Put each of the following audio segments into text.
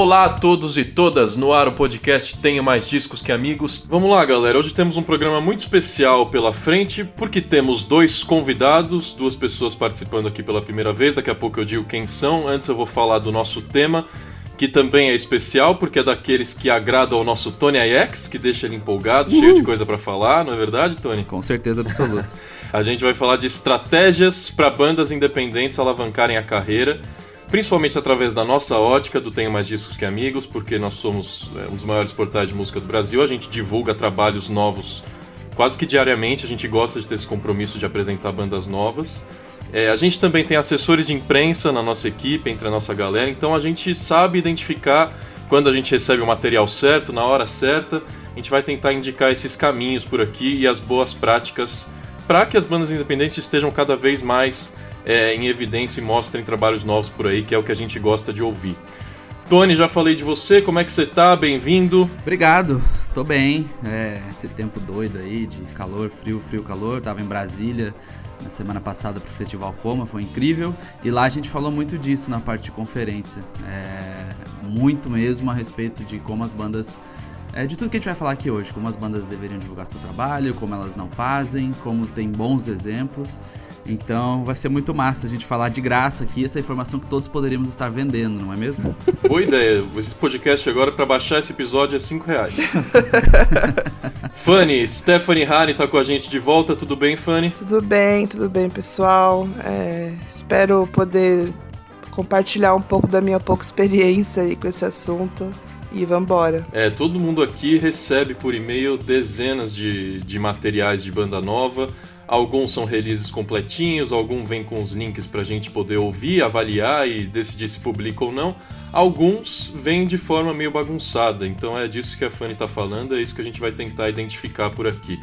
Olá a todos e todas, no ar o podcast Tenho Mais Discos Que Amigos. Vamos lá, galera, hoje temos um programa muito especial pela frente, porque temos dois convidados, duas pessoas participando aqui pela primeira vez, daqui a pouco eu digo quem são, antes eu vou falar do nosso tema, que também é especial, porque é daqueles que agradam ao nosso Tony Ayex, que deixa ele empolgado, cheio de coisa para falar, não é verdade, Tony? Com certeza absoluta. a gente vai falar de estratégias para bandas independentes alavancarem a carreira principalmente através da nossa ótica do Tenho Mais Discos Que Amigos, porque nós somos é, um dos maiores portais de música do Brasil, a gente divulga trabalhos novos quase que diariamente, a gente gosta de ter esse compromisso de apresentar bandas novas. É, a gente também tem assessores de imprensa na nossa equipe, entre a nossa galera, então a gente sabe identificar quando a gente recebe o material certo, na hora certa, a gente vai tentar indicar esses caminhos por aqui e as boas práticas para que as bandas independentes estejam cada vez mais é, em evidência e mostrem trabalhos novos por aí, que é o que a gente gosta de ouvir. Tony, já falei de você, como é que você tá? Bem-vindo. Obrigado, tô bem. É, esse tempo doido aí de calor, frio, frio, calor. Tava em Brasília na semana passada pro Festival Coma, foi incrível. E lá a gente falou muito disso na parte de conferência. É, muito mesmo a respeito de como as bandas é, de tudo que a gente vai falar aqui hoje, como as bandas deveriam divulgar seu trabalho, como elas não fazem, como tem bons exemplos. Então vai ser muito massa a gente falar de graça aqui essa informação que todos poderíamos estar vendendo, não é mesmo? Boa ideia. Esse podcast agora para baixar esse episódio é 5 reais. Fanny, Stephanie Hane tá com a gente de volta. Tudo bem, Fanny? Tudo bem, tudo bem, pessoal. É, espero poder compartilhar um pouco da minha pouca experiência aí com esse assunto. E vambora. É, todo mundo aqui recebe por e-mail dezenas de, de materiais de banda nova. Alguns são releases completinhos, alguns vêm com os links para a gente poder ouvir, avaliar e decidir se publica ou não. Alguns vêm de forma meio bagunçada, então é disso que a Fanny está falando, é isso que a gente vai tentar identificar por aqui.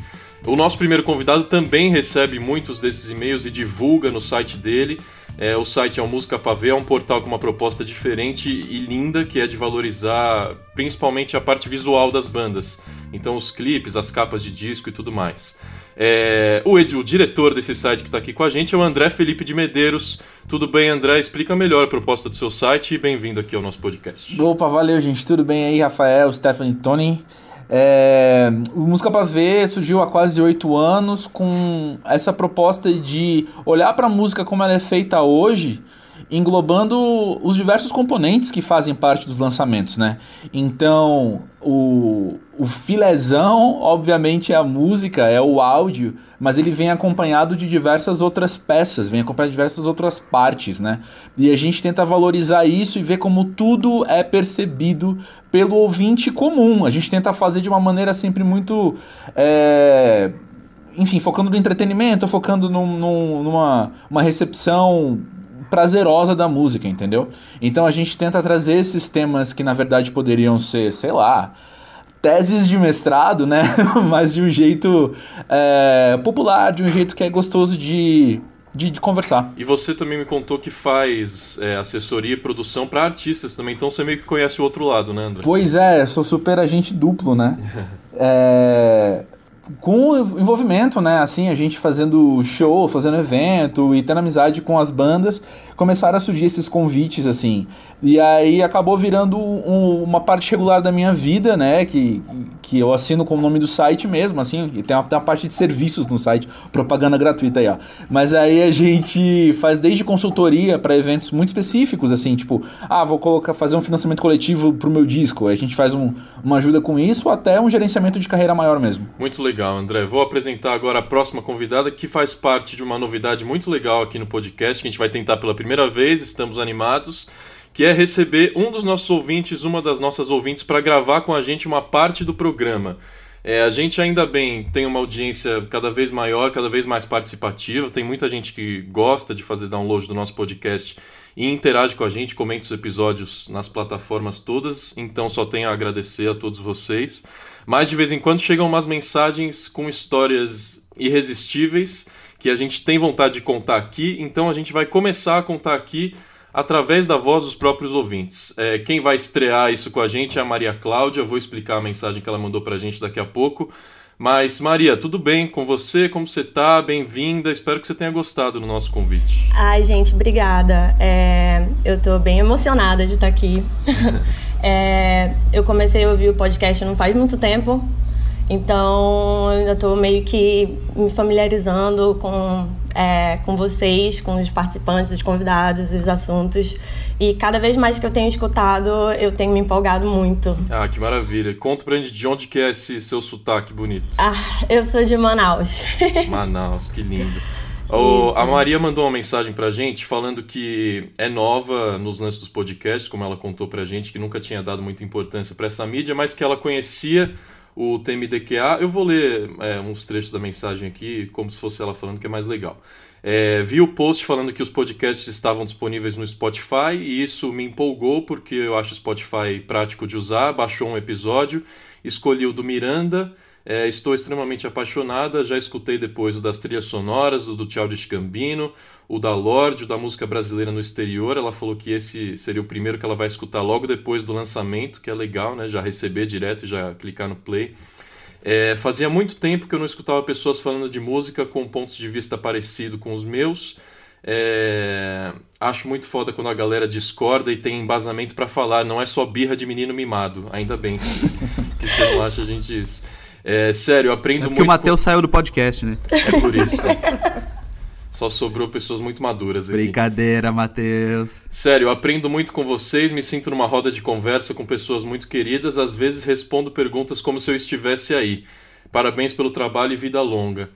O nosso primeiro convidado também recebe muitos desses e-mails e divulga no site dele. É, o site é o Música Pavê, é um portal com uma proposta diferente e linda, que é de valorizar principalmente a parte visual das bandas. Então, os clipes, as capas de disco e tudo mais. É, o, o, diretor desse site que está aqui com a gente é o André Felipe de Medeiros. Tudo bem, André? Explica melhor a proposta do seu site e bem-vindo aqui ao nosso podcast. Opa, valeu, gente. Tudo bem aí, Rafael, Stephanie Tony? É, Música para Ver surgiu há quase oito anos com essa proposta de olhar para a música como ela é feita hoje englobando os diversos componentes que fazem parte dos lançamentos, né? Então, o, o filezão, obviamente, é a música, é o áudio, mas ele vem acompanhado de diversas outras peças, vem acompanhado de diversas outras partes, né? E a gente tenta valorizar isso e ver como tudo é percebido pelo ouvinte comum. A gente tenta fazer de uma maneira sempre muito. É enfim, focando no entretenimento, focando num, num, numa uma recepção prazerosa da música, entendeu? Então a gente tenta trazer esses temas que na verdade poderiam ser, sei lá, teses de mestrado, né? Mas de um jeito é, popular, de um jeito que é gostoso de, de, de, conversar. E você também me contou que faz é, assessoria e produção para artistas também, então você meio que conhece o outro lado, né, André? Pois é, sou super agente duplo, né? é, com envolvimento, né? Assim, a gente fazendo show, fazendo evento e tendo amizade com as bandas, começaram a surgir esses convites, assim. E aí acabou virando um, uma parte regular da minha vida, né? Que, que eu assino com o nome do site mesmo, assim. E tem uma, tem uma parte de serviços no site, propaganda gratuita aí, ó. Mas aí a gente faz desde consultoria para eventos muito específicos, assim, tipo, ah, vou colocar, fazer um financiamento coletivo pro meu disco. Aí a gente faz um, uma ajuda com isso, até um gerenciamento de carreira maior mesmo. Muito legal, André. Vou apresentar agora a próxima convidada, que faz parte de uma novidade muito legal aqui no podcast, que a gente vai tentar pela primeira vez, estamos animados que é receber um dos nossos ouvintes, uma das nossas ouvintes, para gravar com a gente uma parte do programa. É, a gente ainda bem tem uma audiência cada vez maior, cada vez mais participativa. Tem muita gente que gosta de fazer download do nosso podcast e interage com a gente, comenta os episódios nas plataformas todas. Então só tenho a agradecer a todos vocês. Mas de vez em quando chegam umas mensagens com histórias irresistíveis que a gente tem vontade de contar aqui. Então a gente vai começar a contar aqui através da voz dos próprios ouvintes. É, quem vai estrear isso com a gente é a Maria Cláudia, vou explicar a mensagem que ela mandou para a gente daqui a pouco. Mas, Maria, tudo bem com você? Como você tá? Bem-vinda. Espero que você tenha gostado do nosso convite. Ai, gente, obrigada. É, eu tô bem emocionada de estar aqui. É, eu comecei a ouvir o podcast não faz muito tempo, então eu estou meio que me familiarizando com, é, com vocês, com os participantes, os convidados, os assuntos. E cada vez mais que eu tenho escutado, eu tenho me empolgado muito. Ah, que maravilha. Conta pra gente de onde que é esse seu sotaque bonito. Ah, eu sou de Manaus. Manaus, que lindo. Oh, a Maria mandou uma mensagem pra gente falando que é nova nos lances dos podcasts, como ela contou pra gente, que nunca tinha dado muita importância para essa mídia, mas que ela conhecia o TMDQA. Eu vou ler é, uns trechos da mensagem aqui, como se fosse ela falando, que é mais legal. É, vi o post falando que os podcasts estavam disponíveis no Spotify e isso me empolgou porque eu acho o Spotify prático de usar. Baixou um episódio, escolhi o do Miranda é, estou extremamente apaixonada, já escutei depois o das trilhas sonoras, o do Childish Gambino, o da Lorde, o da música brasileira no exterior. Ela falou que esse seria o primeiro que ela vai escutar logo depois do lançamento, que é legal, né? Já receber direto e já clicar no play. É, fazia muito tempo que eu não escutava pessoas falando de música com pontos de vista parecido com os meus. É, acho muito foda quando a galera discorda e tem embasamento para falar, não é só birra de menino mimado. Ainda bem que, que você não acha a gente isso. É, sério, eu aprendo é porque muito. Porque o Matheus com... saiu do podcast, né? É por isso. Só sobrou pessoas muito maduras aqui. Brincadeira, Matheus. Sério, eu aprendo muito com vocês, me sinto numa roda de conversa com pessoas muito queridas, às vezes respondo perguntas como se eu estivesse aí. Parabéns pelo trabalho e vida longa.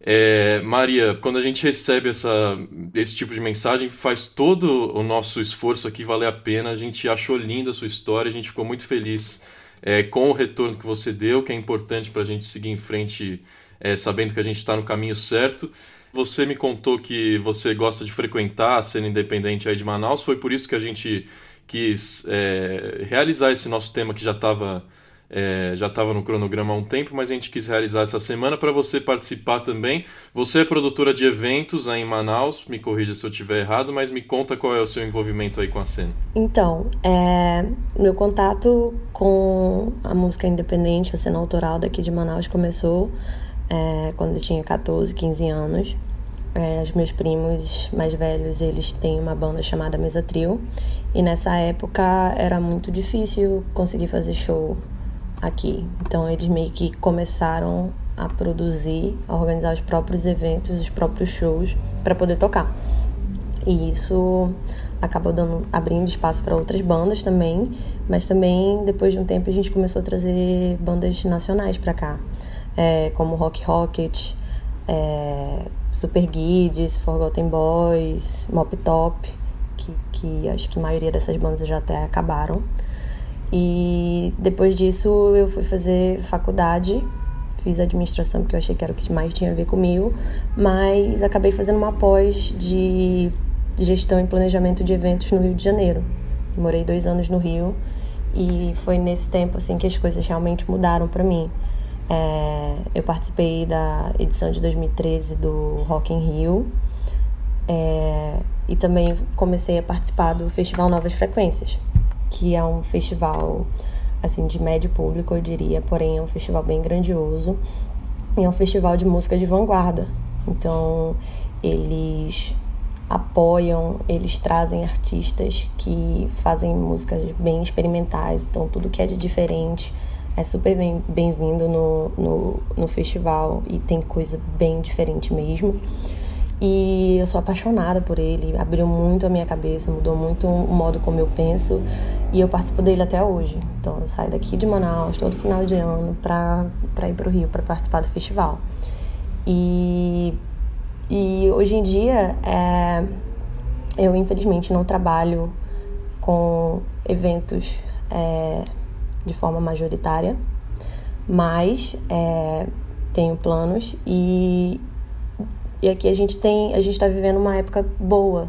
É, Maria, quando a gente recebe essa, esse tipo de mensagem, faz todo o nosso esforço aqui valer a pena. A gente achou linda a sua história, a gente ficou muito feliz é, com o retorno que você deu, que é importante para a gente seguir em frente é, sabendo que a gente está no caminho certo. Você me contou que você gosta de frequentar a cena independente aí de Manaus, foi por isso que a gente quis é, realizar esse nosso tema que já estava é, já estava no cronograma há um tempo, mas a gente quis realizar essa semana para você participar também. Você é produtora de eventos aí em Manaus, me corrija se eu estiver errado, mas me conta qual é o seu envolvimento aí com a cena. Então, é, meu contato com a música independente, a cena autoral daqui de Manaus começou é, quando eu tinha 14, 15 anos. É, os meus primos mais velhos, eles têm uma banda chamada Mesa Trio. E nessa época era muito difícil conseguir fazer show aqui. Então eles meio que começaram a produzir, a organizar os próprios eventos, os próprios shows para poder tocar. E isso acabou dando, abrindo espaço para outras bandas também, mas também depois de um tempo a gente começou a trazer bandas nacionais para cá, é, como Rock Rocket, é, Super Guides, Forgotten Boys, Mop Top, que, que acho que a maioria dessas bandas já até acabaram. E depois disso eu fui fazer faculdade, fiz administração porque eu achei que era o que mais tinha a ver comigo, mas acabei fazendo uma pós de gestão e planejamento de eventos no Rio de Janeiro. Morei dois anos no Rio e foi nesse tempo assim que as coisas realmente mudaram para mim. É, eu participei da edição de 2013 do Rock in Rio. É, e também comecei a participar do Festival Novas Frequências que é um festival assim de médio público, eu diria, porém é um festival bem grandioso. E é um festival de música de vanguarda. Então, eles apoiam, eles trazem artistas que fazem músicas bem experimentais, então tudo que é de diferente é super bem-vindo bem no, no, no festival e tem coisa bem diferente mesmo. E eu sou apaixonada por ele, abriu muito a minha cabeça, mudou muito o modo como eu penso e eu participo dele até hoje. Então eu saio daqui de Manaus todo final de ano para ir para o Rio para participar do festival. E, e hoje em dia é, eu infelizmente não trabalho com eventos é, de forma majoritária, mas é, tenho planos e e aqui a gente tem, a gente está vivendo uma época boa,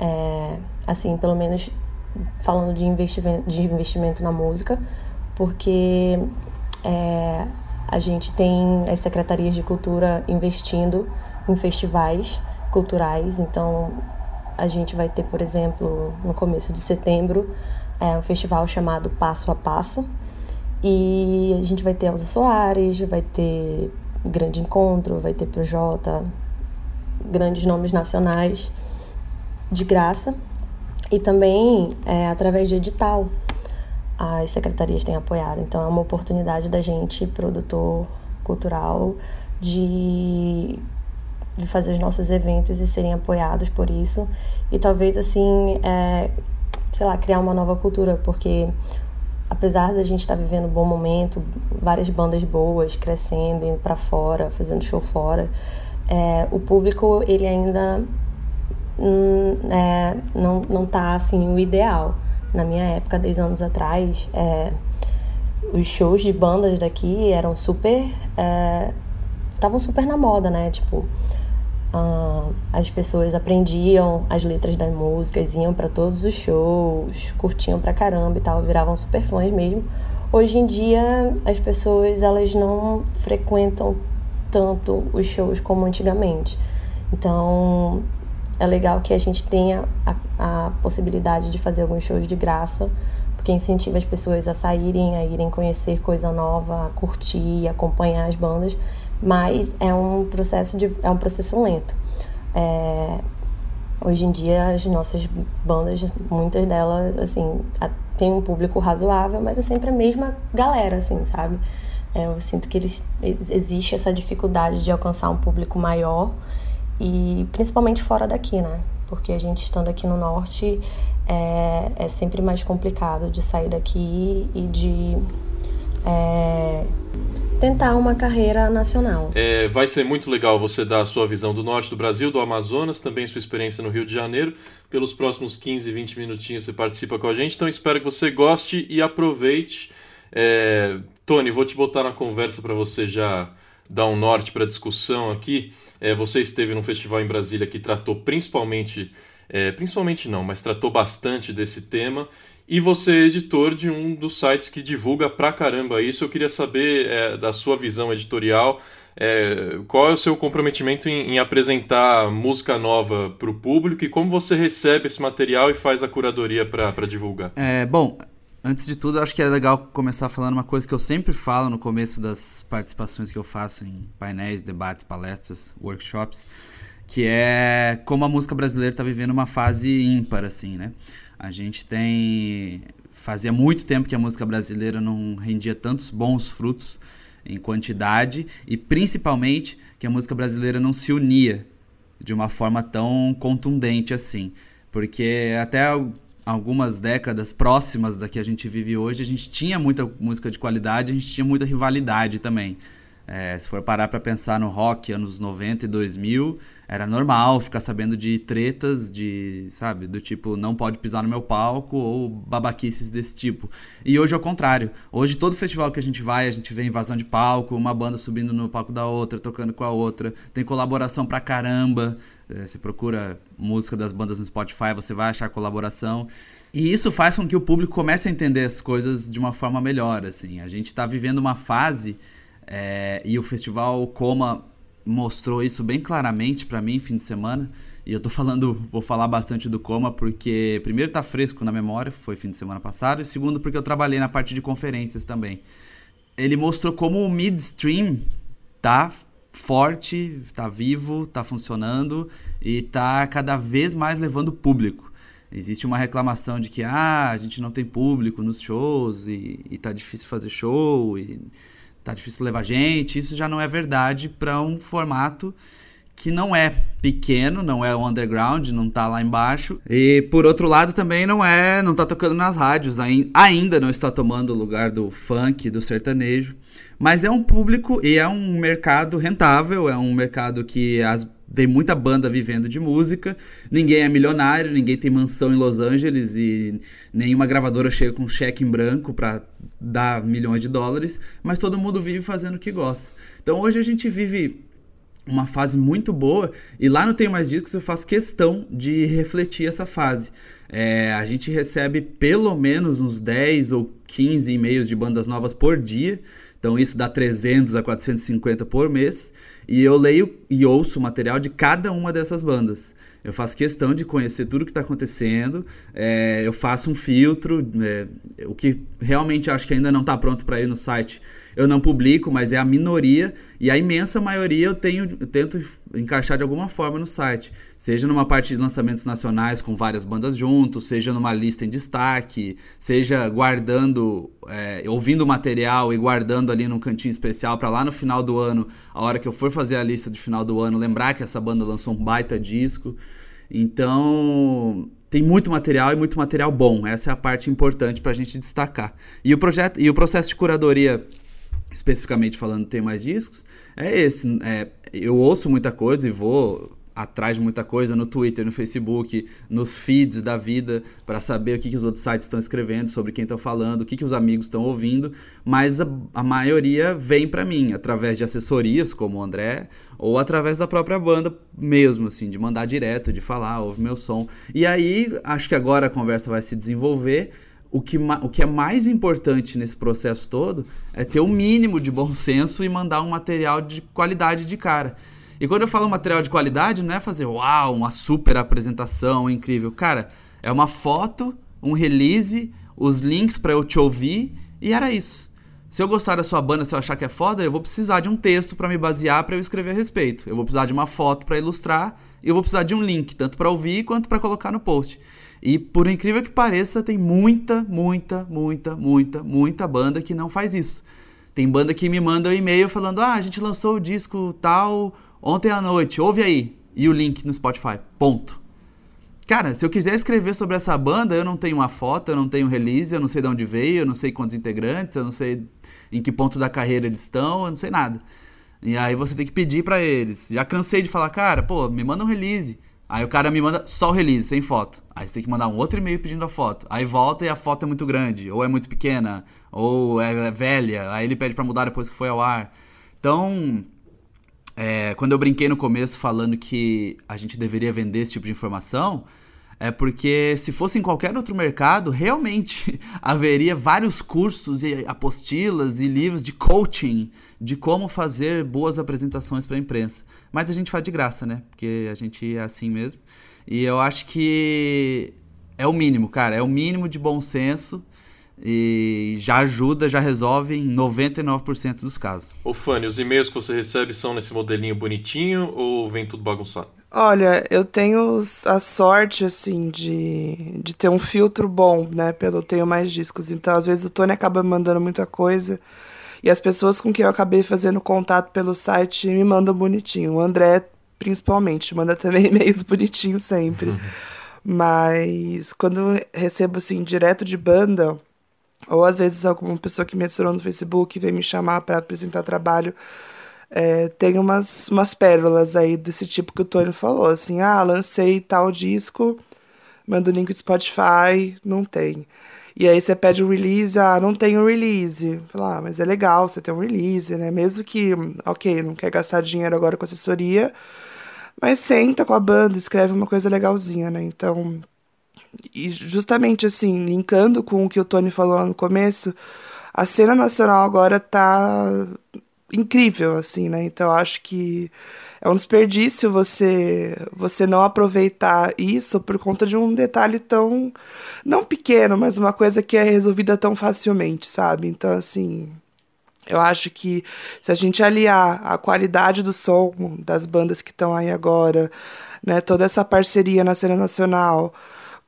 é, assim, pelo menos falando de investimento, de investimento na música, porque é, a gente tem as secretarias de cultura investindo em festivais culturais, então a gente vai ter, por exemplo, no começo de setembro, é, um festival chamado Passo a Passo, e a gente vai ter Elza Soares, vai ter Grande Encontro, vai ter Projota, grandes nomes nacionais de graça e também é, através de edital. as secretarias têm apoiado. Então é uma oportunidade da gente, produtor cultural, de, de fazer os nossos eventos e serem apoiados por isso. E talvez assim, é, sei lá, criar uma nova cultura, porque apesar da gente estar tá vivendo um bom momento, várias bandas boas crescendo, indo para fora, fazendo show fora, é, o público ele ainda hum, é, não, não tá assim o ideal. Na minha época, 10 anos atrás, é, os shows de bandas daqui eram super. estavam é, super na moda, né? Tipo, As pessoas aprendiam as letras das músicas, iam para todos os shows, curtiam pra caramba e tal, viravam super fãs mesmo. Hoje em dia, as pessoas elas não frequentam tanto os shows como antigamente. Então, é legal que a gente tenha a, a possibilidade de fazer alguns shows de graça, porque incentiva as pessoas a saírem, a irem conhecer coisa nova, a curtir, acompanhar as bandas mas é um processo de é um processo lento. É, hoje em dia as nossas bandas, muitas delas assim, tem um público razoável, mas é sempre a mesma galera, assim, sabe? É, eu sinto que eles, existe essa dificuldade de alcançar um público maior e principalmente fora daqui, né? Porque a gente estando aqui no norte é, é sempre mais complicado de sair daqui e de é, tentar uma carreira nacional. É, vai ser muito legal você dar a sua visão do norte do Brasil, do Amazonas, também sua experiência no Rio de Janeiro. Pelos próximos 15, 20 minutinhos você participa com a gente, então espero que você goste e aproveite. É, Tony, vou te botar na conversa para você já dar um norte para a discussão aqui. É, você esteve num festival em Brasília que tratou principalmente, é, principalmente não, mas tratou bastante desse tema e você é editor de um dos sites que divulga pra caramba isso. Eu queria saber é, da sua visão editorial. É, qual é o seu comprometimento em, em apresentar música nova para o público e como você recebe esse material e faz a curadoria para divulgar? É, bom, antes de tudo, acho que é legal começar falando uma coisa que eu sempre falo no começo das participações que eu faço em painéis, debates, palestras, workshops, que é como a música brasileira está vivendo uma fase ímpar, assim, né? A gente tem. Fazia muito tempo que a música brasileira não rendia tantos bons frutos em quantidade e principalmente que a música brasileira não se unia de uma forma tão contundente assim. Porque até algumas décadas próximas da que a gente vive hoje, a gente tinha muita música de qualidade, a gente tinha muita rivalidade também. É, se for parar para pensar no rock anos 90 e 2000, era normal ficar sabendo de tretas, de, sabe, do tipo, não pode pisar no meu palco ou babaquices desse tipo. E hoje é o contrário. Hoje todo festival que a gente vai, a gente vê invasão de palco, uma banda subindo no palco da outra, tocando com a outra, tem colaboração pra caramba. É, você procura música das bandas no Spotify, você vai achar colaboração. E isso faz com que o público comece a entender as coisas de uma forma melhor, assim. A gente tá vivendo uma fase é, e o festival Coma mostrou isso bem claramente para mim fim de semana. E eu tô falando, vou falar bastante do Coma porque primeiro tá fresco na memória, foi fim de semana passado, e segundo porque eu trabalhei na parte de conferências também. Ele mostrou como o midstream tá forte, tá vivo, tá funcionando e tá cada vez mais levando público. Existe uma reclamação de que ah, a gente não tem público nos shows e, e tá difícil fazer show e tá difícil levar gente. Isso já não é verdade para um formato que não é pequeno, não é o underground, não tá lá embaixo. E por outro lado também não é, não tá tocando nas rádios, ainda não está tomando o lugar do funk, do sertanejo, mas é um público e é um mercado rentável, é um mercado que as tem muita banda vivendo de música, ninguém é milionário, ninguém tem mansão em Los Angeles e nenhuma gravadora chega com um cheque em branco para dar milhões de dólares, mas todo mundo vive fazendo o que gosta. Então hoje a gente vive uma fase muito boa e lá no Tem Mais Discos eu faço questão de refletir essa fase. É, a gente recebe pelo menos uns 10 ou 15 e-mails de bandas novas por dia, então isso dá 300 a 450 por mês. E eu leio e ouço o material de cada uma dessas bandas. Eu faço questão de conhecer tudo que está acontecendo. É, eu faço um filtro. É, o que realmente acho que ainda não está pronto para ir no site, eu não publico, mas é a minoria. E a imensa maioria eu, tenho, eu tento encaixar de alguma forma no site. Seja numa parte de lançamentos nacionais com várias bandas juntos, seja numa lista em destaque, seja guardando, é, ouvindo o material e guardando ali num cantinho especial para lá no final do ano, a hora que eu for fazer a lista de final do ano, lembrar que essa banda lançou um baita disco. Então, tem muito material e muito material bom. Essa é a parte importante para a gente destacar. E o projeto e o processo de curadoria, especificamente falando tem mais discos, é esse. É, eu ouço muita coisa e vou atrás de muita coisa no Twitter, no Facebook, nos feeds da vida, para saber o que, que os outros sites estão escrevendo, sobre quem estão falando, o que, que os amigos estão ouvindo, mas a, a maioria vem para mim através de assessorias, como o André, ou através da própria banda mesmo, assim, de mandar direto, de falar, ouve meu som. E aí, acho que agora a conversa vai se desenvolver. O que, o que é mais importante nesse processo todo é ter o mínimo de bom senso e mandar um material de qualidade de cara. E quando eu falo material de qualidade, não é fazer uau, uma super apresentação incrível. Cara, é uma foto, um release, os links para eu te ouvir e era isso. Se eu gostar da sua banda, se eu achar que é foda, eu vou precisar de um texto para me basear para eu escrever a respeito. Eu vou precisar de uma foto para ilustrar e eu vou precisar de um link, tanto para ouvir quanto para colocar no post. E por incrível que pareça, tem muita, muita, muita, muita, muita banda que não faz isso. Tem banda que me manda um e-mail falando: "Ah, a gente lançou o disco tal, Ontem à noite, ouve aí. E o link no Spotify. Ponto. Cara, se eu quiser escrever sobre essa banda, eu não tenho uma foto, eu não tenho release, eu não sei de onde veio, eu não sei quantos integrantes, eu não sei em que ponto da carreira eles estão, eu não sei nada. E aí você tem que pedir para eles. Já cansei de falar, cara, pô, me manda um release. Aí o cara me manda só o release, sem foto. Aí você tem que mandar um outro e-mail pedindo a foto. Aí volta e a foto é muito grande, ou é muito pequena, ou é velha. Aí ele pede para mudar depois que foi ao ar. Então, é, quando eu brinquei no começo falando que a gente deveria vender esse tipo de informação, é porque se fosse em qualquer outro mercado, realmente haveria vários cursos e apostilas e livros de coaching de como fazer boas apresentações para a imprensa. Mas a gente faz de graça, né? Porque a gente é assim mesmo. E eu acho que é o mínimo, cara, é o mínimo de bom senso e já ajuda, já resolve em 99% dos casos. Ô Fanny, os e-mails que você recebe são nesse modelinho bonitinho ou vem tudo bagunçado? Olha, eu tenho a sorte, assim, de, de ter um filtro bom, né? Pelo tenho mais discos. Então, às vezes, o Tony acaba me mandando muita coisa. E as pessoas com quem eu acabei fazendo contato pelo site me mandam bonitinho. O André, principalmente, manda também e-mails bonitinhos sempre. Uhum. Mas quando eu recebo, assim, direto de banda, ou às vezes alguma pessoa que me adicionou no Facebook vem me chamar para apresentar trabalho. É, tem umas, umas pérolas aí desse tipo que o Tony falou, assim, ah, lancei tal disco, manda o link do Spotify, não tem. E aí você pede o release, ah, não tem o release. Fala, ah, mas é legal você ter um release, né? Mesmo que, ok, não quer gastar dinheiro agora com assessoria, mas senta com a banda, escreve uma coisa legalzinha, né? Então, e justamente assim, linkando com o que o Tony falou no começo, a cena nacional agora tá incrível, assim, né? Então acho que é um desperdício você você não aproveitar isso por conta de um detalhe tão não pequeno, mas uma coisa que é resolvida tão facilmente, sabe? Então assim, eu acho que se a gente aliar a qualidade do som das bandas que estão aí agora, né, toda essa parceria na cena nacional,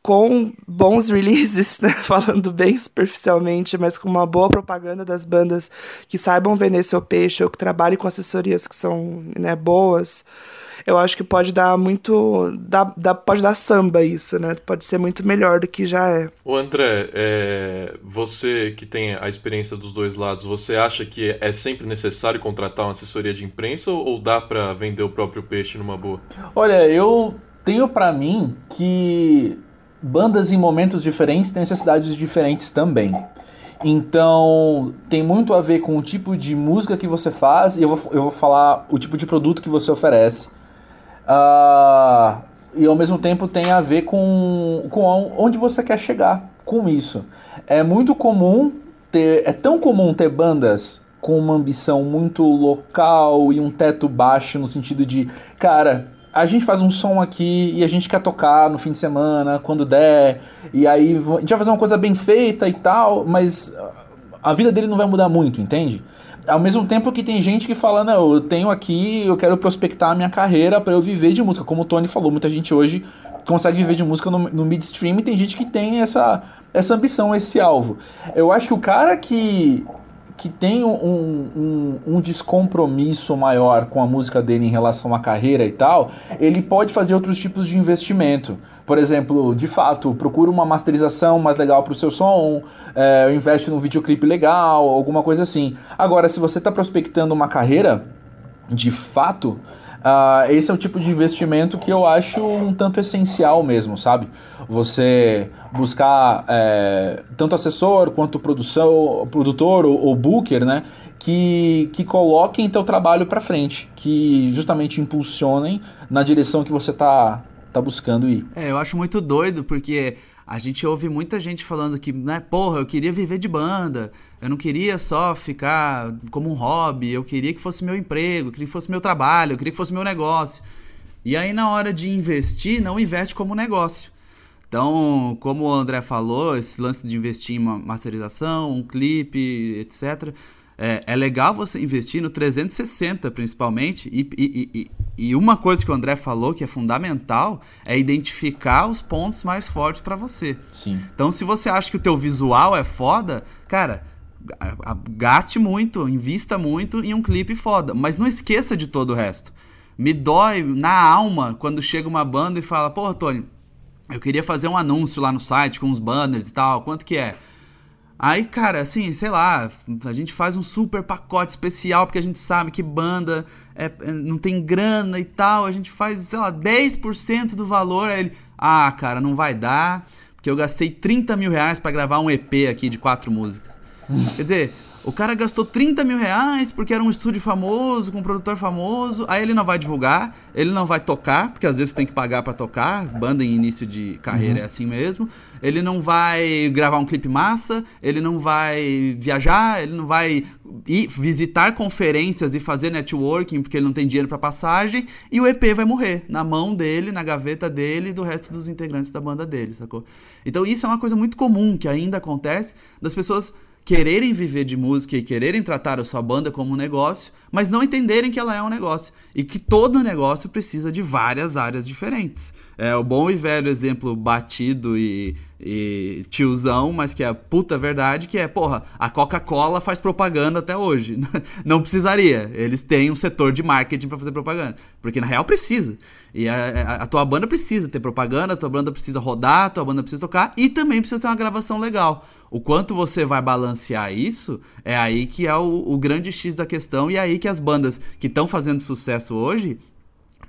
com bons releases, né? falando bem superficialmente, mas com uma boa propaganda das bandas que saibam vender seu peixe ou que trabalhem com assessorias que são né, boas, eu acho que pode dar muito. Dá, dá, pode dar samba isso, né? Pode ser muito melhor do que já é. O André, é, você que tem a experiência dos dois lados, você acha que é sempre necessário contratar uma assessoria de imprensa ou dá para vender o próprio peixe numa boa? Olha, eu tenho para mim que bandas em momentos diferentes têm necessidades diferentes também. Então, tem muito a ver com o tipo de música que você faz e eu vou, eu vou falar o tipo de produto que você oferece. Uh, e ao mesmo tempo tem a ver com, com onde você quer chegar com isso. É muito comum ter. É tão comum ter bandas com uma ambição muito local e um teto baixo no sentido de, cara, a gente faz um som aqui e a gente quer tocar no fim de semana, quando der, e aí a gente vai fazer uma coisa bem feita e tal, mas a vida dele não vai mudar muito, entende? Ao mesmo tempo que tem gente que fala, não, eu tenho aqui, eu quero prospectar a minha carreira para eu viver de música, como o Tony falou, muita gente hoje consegue viver de música no, no midstream e tem gente que tem essa, essa ambição, esse alvo. Eu acho que o cara que que tem um, um, um, descompromisso maior com a música dele em relação à carreira e tal, ele pode fazer outros tipos de investimento. Por exemplo, de fato, procura uma masterização mais legal para o seu som, é, investe num videoclipe legal, alguma coisa assim. Agora, se você está prospectando uma carreira, de fato, Uh, esse é o tipo de investimento que eu acho um tanto essencial mesmo, sabe? Você buscar é, tanto assessor quanto produção, produtor ou, ou booker, né? Que, que coloquem teu trabalho para frente, que justamente impulsionem na direção que você tá, tá buscando ir. É, eu acho muito doido, porque a gente ouve muita gente falando que, né, porra, eu queria viver de banda, eu não queria só ficar como um hobby, eu queria que fosse meu emprego, eu queria que fosse meu trabalho, eu queria que fosse meu negócio. E aí, na hora de investir, não investe como negócio. Então, como o André falou, esse lance de investir em masterização, um clipe, etc é, é legal você investir no 360 principalmente. E, e, e, e, uma coisa que o André falou que é fundamental é identificar os pontos mais fortes para você. Sim. Então, se você acha que o teu visual é foda, cara, gaste muito, invista muito em um clipe foda, mas não esqueça de todo o resto. Me dói na alma quando chega uma banda e fala: "Pô, Tony, eu queria fazer um anúncio lá no site com uns banners e tal, quanto que é?" Aí, cara, assim, sei lá, a gente faz um super pacote especial porque a gente sabe que banda é, é não tem grana e tal. A gente faz, sei lá, 10% do valor. Aí ele, ah, cara, não vai dar, porque eu gastei 30 mil reais pra gravar um EP aqui de quatro músicas. Quer dizer, o cara gastou 30 mil reais porque era um estúdio famoso, com um produtor famoso. Aí ele não vai divulgar, ele não vai tocar, porque às vezes tem que pagar para tocar. Banda em início de carreira uhum. é assim mesmo. Ele não vai gravar um clipe massa, ele não vai viajar, ele não vai ir visitar conferências e fazer networking porque ele não tem dinheiro para passagem. E o EP vai morrer na mão dele, na gaveta dele e do resto dos integrantes da banda dele, sacou? Então isso é uma coisa muito comum que ainda acontece das pessoas quererem viver de música e quererem tratar a sua banda como um negócio, mas não entenderem que ela é um negócio e que todo negócio precisa de várias áreas diferentes. É o bom e velho exemplo batido e, e tiozão, mas que é a puta verdade, que é, porra, a Coca-Cola faz propaganda até hoje. Não precisaria. Eles têm um setor de marketing para fazer propaganda, porque na real precisa. E a, a, a, tua banda precisa ter propaganda, a tua banda precisa rodar, a tua banda precisa tocar e também precisa ter uma gravação legal. O quanto você vai balancear isso é aí que é o, o grande X da questão e é aí que as bandas que estão fazendo sucesso hoje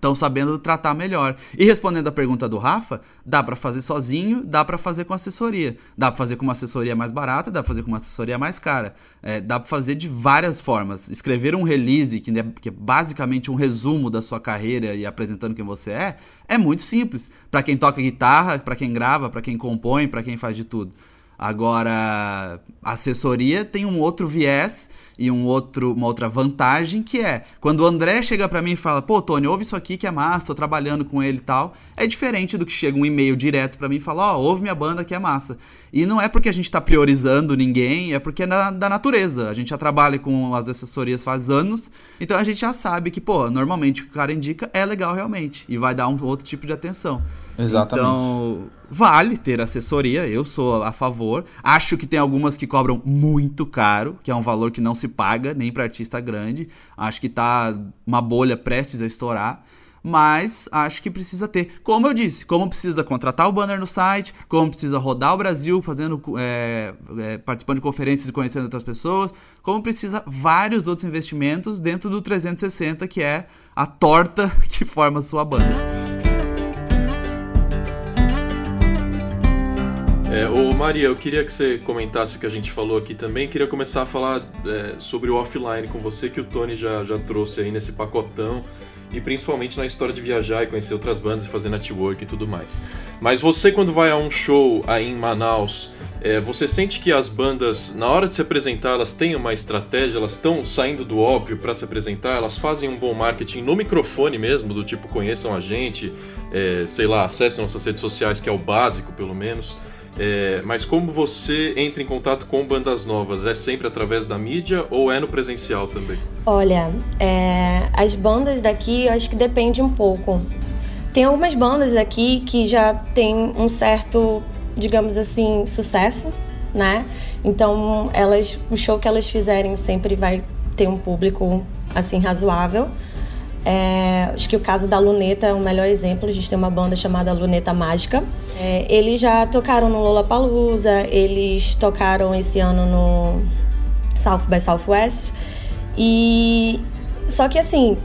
estão sabendo tratar melhor. E respondendo a pergunta do Rafa, dá para fazer sozinho, dá para fazer com assessoria. Dá para fazer com uma assessoria mais barata, dá para fazer com uma assessoria mais cara. É, dá para fazer de várias formas. Escrever um release, que é, que é basicamente um resumo da sua carreira e apresentando quem você é, é muito simples. Para quem toca guitarra, para quem grava, para quem compõe, para quem faz de tudo. Agora, assessoria tem um outro viés e um outro, uma outra vantagem que é quando o André chega para mim e fala: "Pô, Tony, ouve isso aqui que é massa, tô trabalhando com ele e tal". É diferente do que chega um e-mail direto para mim e fala: "Ó, oh, ouve minha banda que é massa". E não é porque a gente tá priorizando ninguém, é porque é na, da natureza. A gente já trabalha com as assessorias faz anos, então a gente já sabe que, pô, normalmente o que o cara indica é legal realmente e vai dar um outro tipo de atenção. Exatamente. Então, vale ter assessoria, eu sou a favor. Acho que tem algumas que cobram muito caro, que é um valor que não se paga nem para artista grande. Acho que tá uma bolha prestes a estourar. Mas acho que precisa ter. Como eu disse, como precisa contratar o banner no site, como precisa rodar o Brasil fazendo é, é, participando de conferências e conhecendo outras pessoas, como precisa vários outros investimentos dentro do 360, que é a torta que forma a sua banda. É, ô Maria, eu queria que você comentasse o que a gente falou aqui também. Queria começar a falar é, sobre o offline com você, que o Tony já, já trouxe aí nesse pacotão. e principalmente na história de viajar e conhecer outras bandas e fazer network e tudo mais. Mas você, quando vai a um show aí em Manaus, é, você sente que as bandas, na hora de se apresentar, elas têm uma estratégia, elas estão saindo do óbvio para se apresentar, elas fazem um bom marketing no microfone mesmo, do tipo conheçam a gente, é, sei lá, acessem nossas redes sociais, que é o básico pelo menos. É, mas como você entra em contato com bandas novas? É sempre através da mídia ou é no presencial também? Olha, é, as bandas daqui eu acho que depende um pouco. Tem algumas bandas aqui que já tem um certo, digamos assim, sucesso, né? Então elas, o show que elas fizerem sempre vai ter um público assim razoável. É, acho que o caso da Luneta é o melhor exemplo. A gente tem uma banda chamada Luneta Mágica. É, eles já tocaram no Lollapalooza, eles tocaram esse ano no South by Southwest. E só que assim,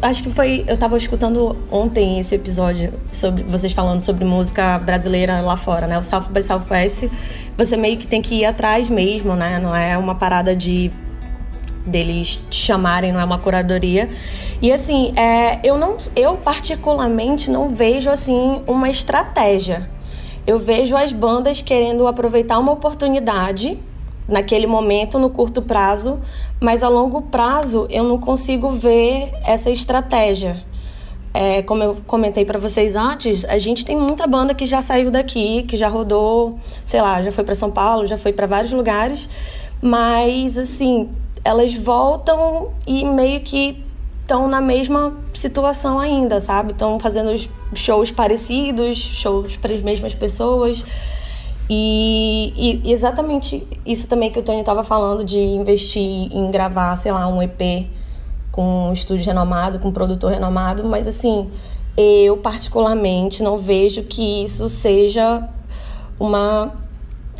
acho que foi. Eu tava escutando ontem esse episódio sobre vocês falando sobre música brasileira lá fora, né? O South by Southwest, você meio que tem que ir atrás mesmo, né? Não é uma parada de deles chamarem, não é uma curadoria. E assim, é, eu não, eu particularmente não vejo assim uma estratégia. Eu vejo as bandas querendo aproveitar uma oportunidade naquele momento, no curto prazo, mas a longo prazo eu não consigo ver essa estratégia. É, como eu comentei para vocês antes, a gente tem muita banda que já saiu daqui, que já rodou, sei lá, já foi para São Paulo, já foi para vários lugares, mas assim, elas voltam e meio que estão na mesma situação ainda, sabe? Estão fazendo shows parecidos, shows para as mesmas pessoas. E, e, exatamente isso também que o Tony estava falando de investir em gravar, sei lá, um EP com um estúdio renomado, com um produtor renomado, mas assim, eu particularmente não vejo que isso seja uma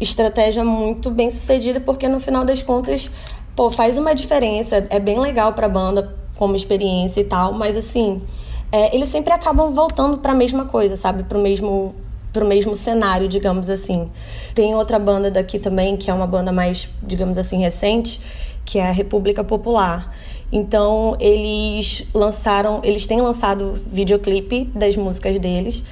estratégia muito bem sucedida, porque no final das contas pô, faz uma diferença, é bem legal pra banda como experiência e tal, mas assim, é, eles sempre acabam voltando para a mesma coisa, sabe? Para o mesmo pro mesmo cenário, digamos assim. Tem outra banda daqui também, que é uma banda mais, digamos assim, recente, que é a República Popular. Então, eles lançaram, eles têm lançado videoclipe das músicas deles.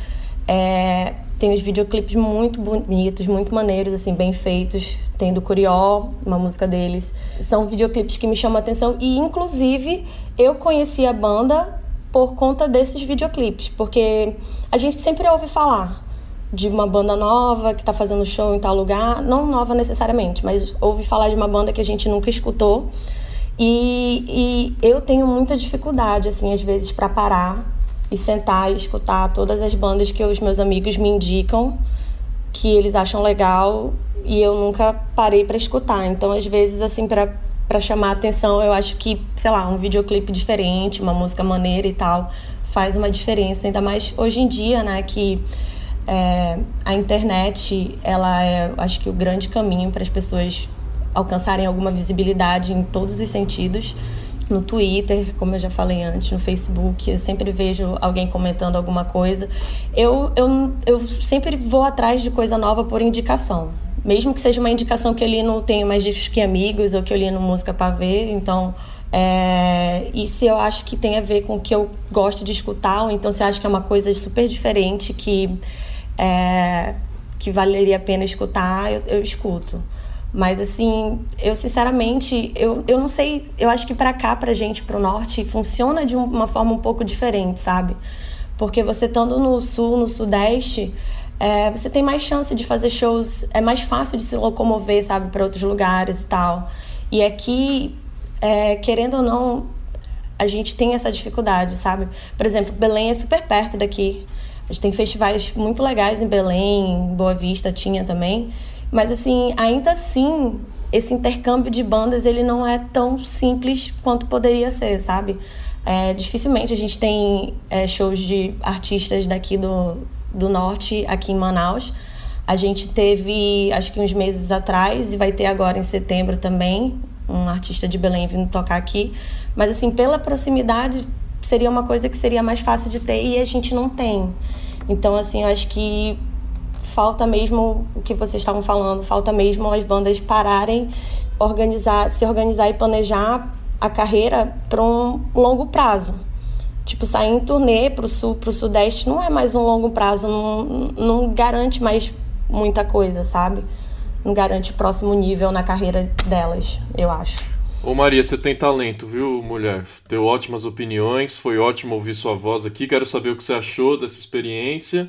É, tem os videoclipes muito bonitos, muito maneiros, assim, bem feitos. Tem do Curió, uma música deles. São videoclipes que me chamam a atenção e, inclusive, eu conheci a banda por conta desses videoclipes, porque a gente sempre ouve falar de uma banda nova que está fazendo show em tal lugar, não nova necessariamente, mas ouve falar de uma banda que a gente nunca escutou. E, e eu tenho muita dificuldade, assim, às vezes, para parar e sentar e escutar todas as bandas que os meus amigos me indicam que eles acham legal e eu nunca parei para escutar. Então, às vezes, assim, para para chamar atenção, eu acho que, sei lá, um videoclipe diferente, uma música maneira e tal, faz uma diferença. Ainda mais hoje em dia, né, que é, a internet, ela é, acho que, o grande caminho para as pessoas alcançarem alguma visibilidade em todos os sentidos no Twitter, como eu já falei antes, no Facebook, eu sempre vejo alguém comentando alguma coisa. Eu, eu, eu sempre vou atrás de coisa nova por indicação. Mesmo que seja uma indicação que eu li no Tenho Mais Discos Que Amigos ou que eu li no Música Pra Ver, então... É, e se eu acho que tem a ver com o que eu gosto de escutar, ou então se acha que é uma coisa super diferente que, é, que valeria a pena escutar, eu, eu escuto. Mas assim, eu sinceramente, eu, eu não sei, eu acho que para cá, pra gente, pro norte, funciona de uma forma um pouco diferente, sabe? Porque você estando no sul, no sudeste, é, você tem mais chance de fazer shows, é mais fácil de se locomover, sabe, para outros lugares e tal. E aqui, é, querendo ou não, a gente tem essa dificuldade, sabe? Por exemplo, Belém é super perto daqui. A gente tem festivais muito legais em Belém, Boa Vista tinha também. Mas assim, ainda assim, esse intercâmbio de bandas ele não é tão simples quanto poderia ser, sabe? É, dificilmente a gente tem é, shows de artistas daqui do, do norte aqui em Manaus. A gente teve, acho que uns meses atrás, e vai ter agora em setembro também, um artista de Belém vindo tocar aqui. Mas, assim, pela proximidade, seria uma coisa que seria mais fácil de ter e a gente não tem. Então, assim, eu acho que falta mesmo o que vocês estavam falando, falta mesmo as bandas pararem, organizar, se organizar e planejar a carreira para um longo prazo. tipo, sair em turnê pro sul, pro sudeste não é mais um longo prazo, não, não garante mais muita coisa, sabe? Não garante próximo nível na carreira delas, eu acho. Ô Maria, você tem talento, viu, mulher? Deu ótimas opiniões, foi ótimo ouvir sua voz aqui. Quero saber o que você achou dessa experiência.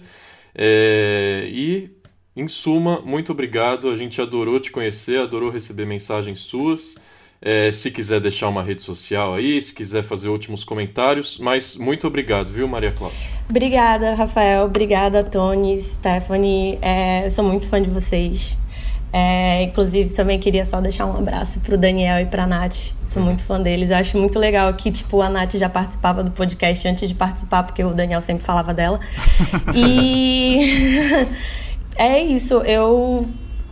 É... E, em suma, muito obrigado. A gente adorou te conhecer, adorou receber mensagens suas. É, se quiser deixar uma rede social aí, se quiser fazer últimos comentários, mas muito obrigado, viu, Maria Cláudia? Obrigada, Rafael. Obrigada, Tony, Stephanie. É, sou muito fã de vocês. É, inclusive, também queria só deixar um abraço pro Daniel e pra Nath. Sou muito fã deles. Eu acho muito legal que, tipo, a Nath já participava do podcast antes de participar, porque o Daniel sempre falava dela. e é isso. Eu,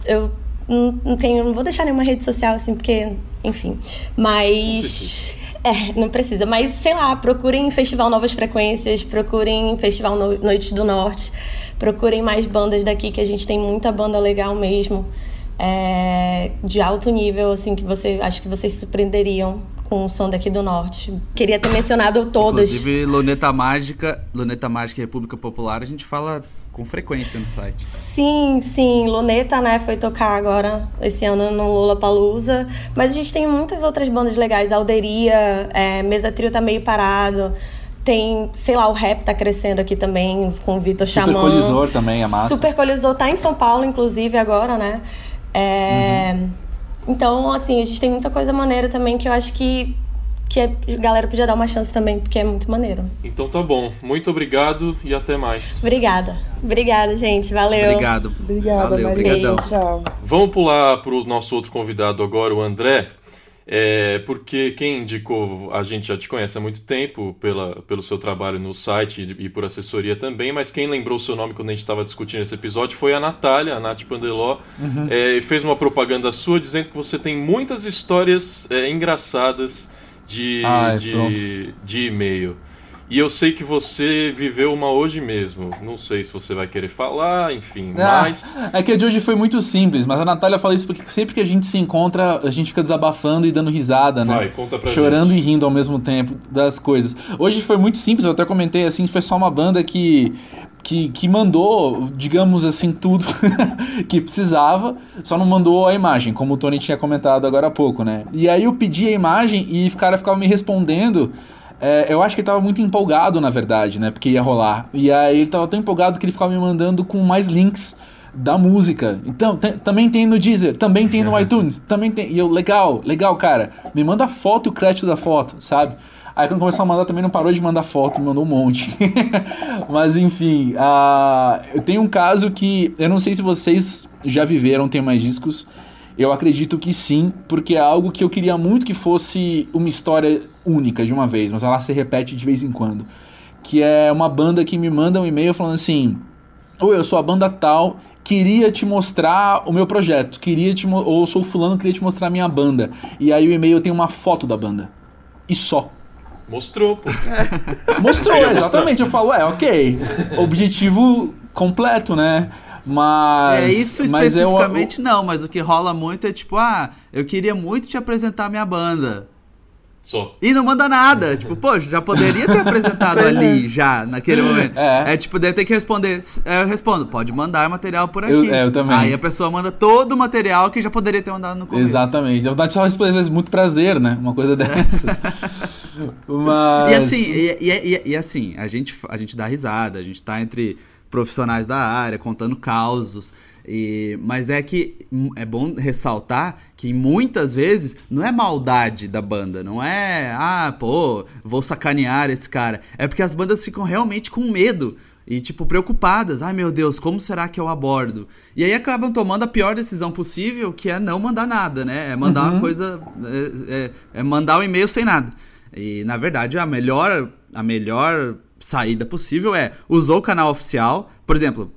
eu não tenho, não vou deixar nenhuma rede social assim, porque enfim. Mas. É, não precisa. Mas, sei lá, procurem Festival Novas Frequências, procurem Festival no Noite do Norte, procurem mais bandas daqui, que a gente tem muita banda legal mesmo. É, de alto nível, assim, que você acho que vocês se surpreenderiam com o som daqui do norte. Queria ter mencionado todas. Inclusive, Luneta Mágica, Luneta Mágica e República Popular, a gente fala com frequência no site. Sim, sim. Luneta, né, foi tocar agora esse ano no Lula Palusa. Mas a gente tem muitas outras bandas legais. Alderia, é, Mesa Trio tá meio parado. Tem, sei lá, o rap tá crescendo aqui também, com o Vitor Xamã. Super Colisor também, é massa. Super Colisor tá em São Paulo, inclusive, agora, né? É... Uhum. Então, assim, a gente tem muita coisa maneira também que eu acho que que a galera podia dar uma chance também, porque é muito maneiro. Então tá bom. Muito obrigado e até mais. Obrigada. Obrigada, gente. Valeu. Obrigado. Obrigada, Valeu, Maria. Tchau. Vamos pular para o nosso outro convidado agora, o André. É, porque quem indicou, a gente já te conhece há muito tempo pela, pelo seu trabalho no site e, por assessoria também, mas quem lembrou o seu nome quando a gente estava discutindo esse episódio foi a Natália, a Nath Pandeló, uhum. é, fez uma propaganda sua dizendo que você tem muitas histórias é, engraçadas de, ah, de, de e-mail. E eu sei que você viveu uma hoje mesmo. Não sei se você vai querer falar, enfim, ah, mas. É que a de hoje foi muito simples, mas a Natália fala isso porque sempre que a gente se encontra, a gente fica desabafando e dando risada, né? Vai, conta pra Chorando gente. e rindo ao mesmo tempo das coisas. Hoje foi muito simples, eu até comentei assim, foi só uma banda que que, que mandou, digamos assim, tudo que precisava, só não mandou a imagem, como o Tony tinha comentado agora há pouco, né? E aí eu pedi a imagem e o cara ficava me respondendo. É, eu acho que ele tava muito empolgado, na verdade, né? Porque ia rolar. E aí ele tava tão empolgado que ele ficava me mandando com mais links da música. Então, também tem no Deezer, também tem no iTunes, também tem. E eu, legal, legal, cara. Me manda a foto e o crédito da foto, sabe? Aí quando começou a mandar também não parou de mandar foto, me mandou um monte. Mas enfim, uh, eu tenho um caso que eu não sei se vocês já viveram, tem mais discos. Eu acredito que sim, porque é algo que eu queria muito que fosse uma história única de uma vez, mas ela se repete de vez em quando. Que é uma banda que me manda um e-mail falando assim: Oi, eu sou a banda tal, queria te mostrar o meu projeto, queria te ou sou fulano, queria te mostrar a minha banda. E aí o e-mail tem uma foto da banda. E só. Mostrou, pô. Mostrou, exatamente. Eu falo, é, ok. Objetivo completo, né? Mas. É isso especificamente eu, eu... não, mas o que rola muito é tipo, ah, eu queria muito te apresentar minha banda. Só. E não manda nada. tipo, pô, já poderia ter apresentado ali, já, naquele momento. É. é tipo, deve ter que responder. Eu respondo, pode mandar material por aqui. Eu, é, eu também. Aí a pessoa manda todo o material que já poderia ter mandado no começo. Exatamente. Eu vontade de responder, às vezes, muito prazer, né? Uma coisa dessa. Mas... E assim, e, e, e, assim, a gente, a gente dá risada, a gente tá entre profissionais da área, contando causos. E, mas é que é bom ressaltar que muitas vezes não é maldade da banda, não é, ah, pô, vou sacanear esse cara. É porque as bandas ficam realmente com medo e, tipo, preocupadas. Ai meu Deus, como será que eu abordo? E aí acabam tomando a pior decisão possível, que é não mandar nada, né? É mandar uhum. uma coisa. É, é, é mandar um e-mail sem nada. E na verdade a melhor, a melhor saída possível é usou o canal oficial, por exemplo,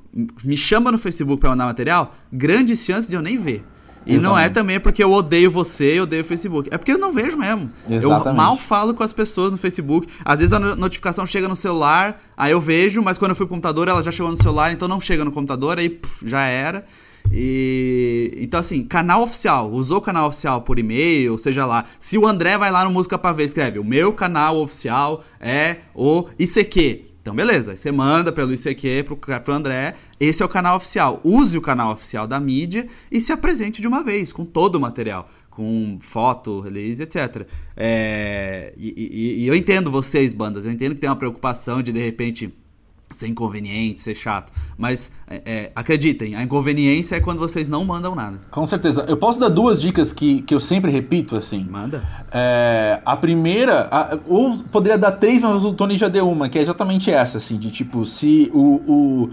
me chama no Facebook para mandar material, grandes chances de eu nem ver. E não é também porque eu odeio você e odeio o Facebook. É porque eu não vejo mesmo. Exatamente. Eu mal falo com as pessoas no Facebook. Às vezes a notificação chega no celular, aí eu vejo, mas quando eu fui pro computador ela já chegou no celular, então não chega no computador, aí pff, já era. E então assim, canal oficial, usou canal oficial por e-mail, seja lá. Se o André vai lá no Música pra Ver, escreve: "O meu canal oficial é o ICQ". Então, beleza, aí você manda pelo ICQ pro, pro André, esse é o canal oficial. Use o canal oficial da mídia e se apresente de uma vez, com todo o material, com foto, release, etc. É, e, e, e eu entendo vocês, bandas, eu entendo que tem uma preocupação de, de repente, ser inconveniente, ser chato. Mas é, é, acreditem, a inconveniência é quando vocês não mandam nada. Com certeza. Eu posso dar duas dicas que, que eu sempre repito, assim. Manda. É, a primeira, a, ou poderia dar três, mas o Tony já deu uma, que é exatamente essa, assim, de tipo, se o, o